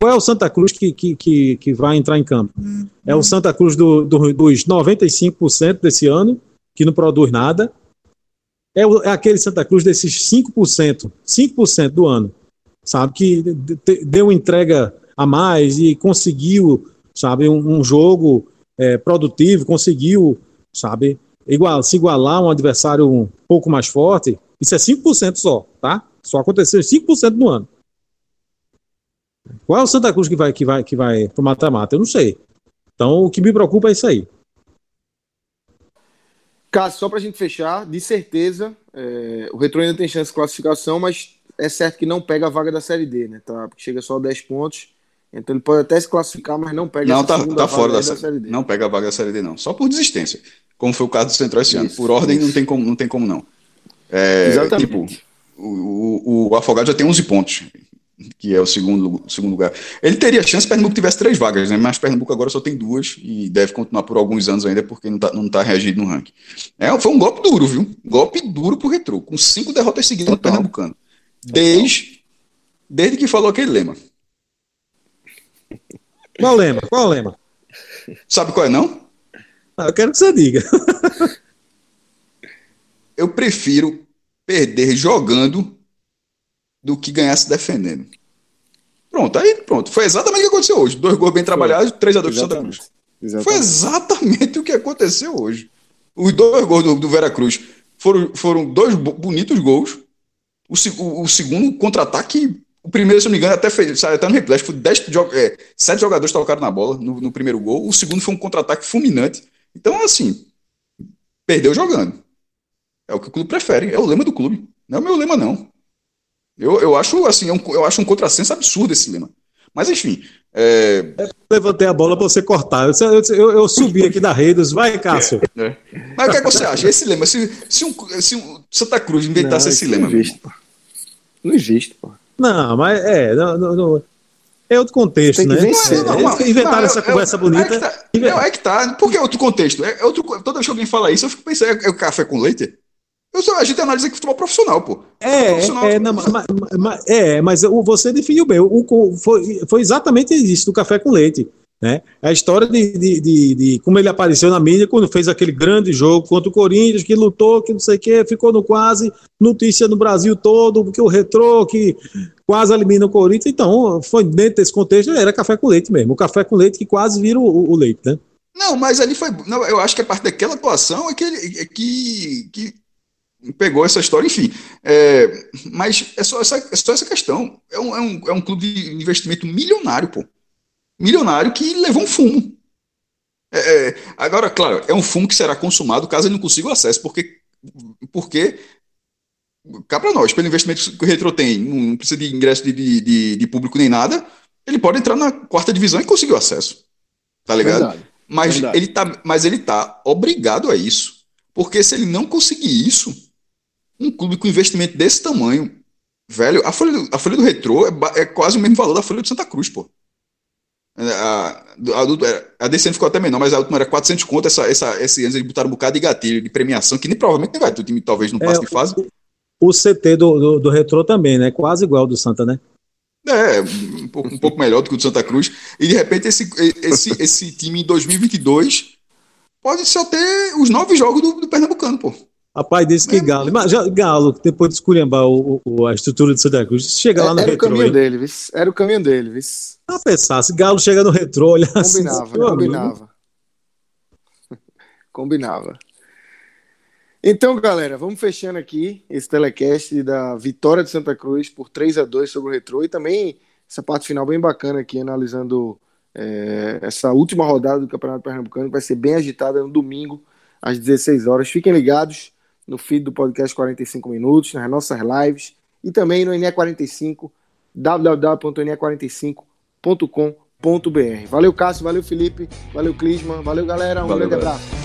Qual é o Santa Cruz que, que, que, que vai entrar em campo? É o Santa Cruz do, do, dos 95% desse ano, que não produz nada. É, o, é aquele Santa Cruz desses 5%, 5% do ano, sabe? Que deu entrega a mais e conseguiu, sabe, um, um jogo é, produtivo, conseguiu, sabe, igual, se igualar um adversário um pouco mais forte, isso é 5% só, tá? Só aconteceu 5% no ano. Qual é o Santa Cruz que vai, que vai, que vai pro mata-mata? Eu não sei. Então, o que me preocupa é isso aí. Cássio, só para a gente fechar, de certeza, é, o Retro ainda tem chance de classificação, mas é certo que não pega a vaga da Série D, né? Tá? Porque chega só a 10 pontos. Então ele pode até se classificar, mas não pega não, tá, tá fora da, da, série D. Não pega a vaga da Série D, não. Só por desistência como foi o caso do Central esse isso, ano. Por ordem, não tem como não. Tem como não. É, Exatamente. Tipo, o, o, o Afogado já tem 11 pontos, que é o segundo, segundo lugar. Ele teria chance se Pernambuco tivesse três vagas, né? mas Pernambuco agora só tem duas e deve continuar por alguns anos ainda porque não está não tá reagindo no ranking. É, foi um golpe duro, viu? Golpe duro pro Retro, com cinco derrotas seguidas no Pernambucano. Desde, desde que falou aquele lema. Qual o lema? Qual o lema? Sabe qual é, não? Ah, eu quero que você diga. eu prefiro perder jogando do que ganhar se defendendo. Pronto, aí pronto. Foi exatamente o que aconteceu hoje. Dois gols bem trabalhados, 3x2 pro Santa Cruz. Exatamente. Foi exatamente o que aconteceu hoje. Os dois gols do, do Veracruz foram, foram dois bonitos gols. O, o, o segundo contra-ataque, o primeiro, se não me engano, até fez, saiu até no replay, foi dez, é, sete jogadores tocaram na bola no, no primeiro gol. O segundo foi um contra-ataque fulminante. Então, assim, perdeu jogando. É o que o clube prefere, é o lema do clube. Não é o meu lema, não. Eu, eu acho assim, é um, eu acho um contrassenso absurdo esse lema. Mas enfim. É... levantei a bola para você cortar. Eu, eu, eu, subi aqui da rede, vai, Cássio. É, é. Mas o que, é que você acha? Esse lema, se, se, um, se um Santa Cruz inventasse não, esse lema. Não existe, pô. Não existe, pô. Não, mas é. Não, não, é outro contexto, né? Vencer, não, não, inventaram essa conversa bonita. É que, tá, não, é que tá. Por que outro contexto? É outro, toda vez que alguém fala isso, eu fico pensando, é, é o café com leite? Eu só, a gente analisa que futebol profissional, pô. É, profissional, é, não, mas, mas, é, mas você definiu bem. O, foi, foi exatamente isso do café com leite. Né? A história de, de, de, de, como ele apareceu na mídia quando fez aquele grande jogo contra o Corinthians, que lutou, que não sei o que, ficou no quase, notícia no Brasil todo, que o retrô, que quase elimina o Corinthians. Então, foi dentro desse contexto, era café com leite mesmo. O café com leite que quase vira o, o leite, né? Não, mas ali foi. Não, eu acho que a parte daquela atuação é que, ele, é que, que pegou essa história, enfim. É, mas é só, essa, é só essa questão. É um, é, um, é um clube de investimento milionário, pô milionário que levou um fumo. É, é, agora, claro, é um fumo que será consumado caso ele não consiga o acesso, porque, porque cá para nós, pelo investimento que o Retro tem, não precisa de ingresso de, de, de, público nem nada, ele pode entrar na quarta divisão e conseguir o acesso. Tá ligado? Verdade, mas, verdade. Ele tá, mas ele tá obrigado a isso. Porque se ele não conseguir isso, um clube com investimento desse tamanho, velho, a folha do, a folha do Retro é, é quase o mesmo valor da folha do Santa Cruz, pô. A, a, a DCM ficou até menor, mas a última era 400 conto. Essa, essa, esse ano eles botaram um bocado de gatilho, de premiação, que nem provavelmente nem vai ter. O time talvez não passe é, de fase. O, o CT do, do, do Retro também, né? Quase igual ao do Santa, né? É, um pouco, um pouco melhor do que o do Santa Cruz. E de repente esse, esse, esse time em 2022 pode ser até os nove jogos do, do Pernambucano, pô. Rapaz, disse que Galo. Mas já, Galo, depois de esculhambar o, o, a estrutura de Santa Cruz, chega lá no era retrô. Era o caminho dele, viu? Era o caminho dele, viu? Ah, pensar, se Galo chega no retrô, olha combinava, assim. Combinava, combinava. Então, galera, vamos fechando aqui esse telecast da vitória de Santa Cruz por 3 a 2 sobre o retrô e também essa parte final bem bacana aqui, analisando é, essa última rodada do Campeonato Pernambucano, que vai ser bem agitada no domingo, às 16 horas. Fiquem ligados no feed do podcast 45 Minutos, nas nossas lives e também no NE45, www.ne45.com.br. Valeu, Cássio, valeu, Felipe, valeu, Clisman, valeu, galera, um valeu, grande abraço.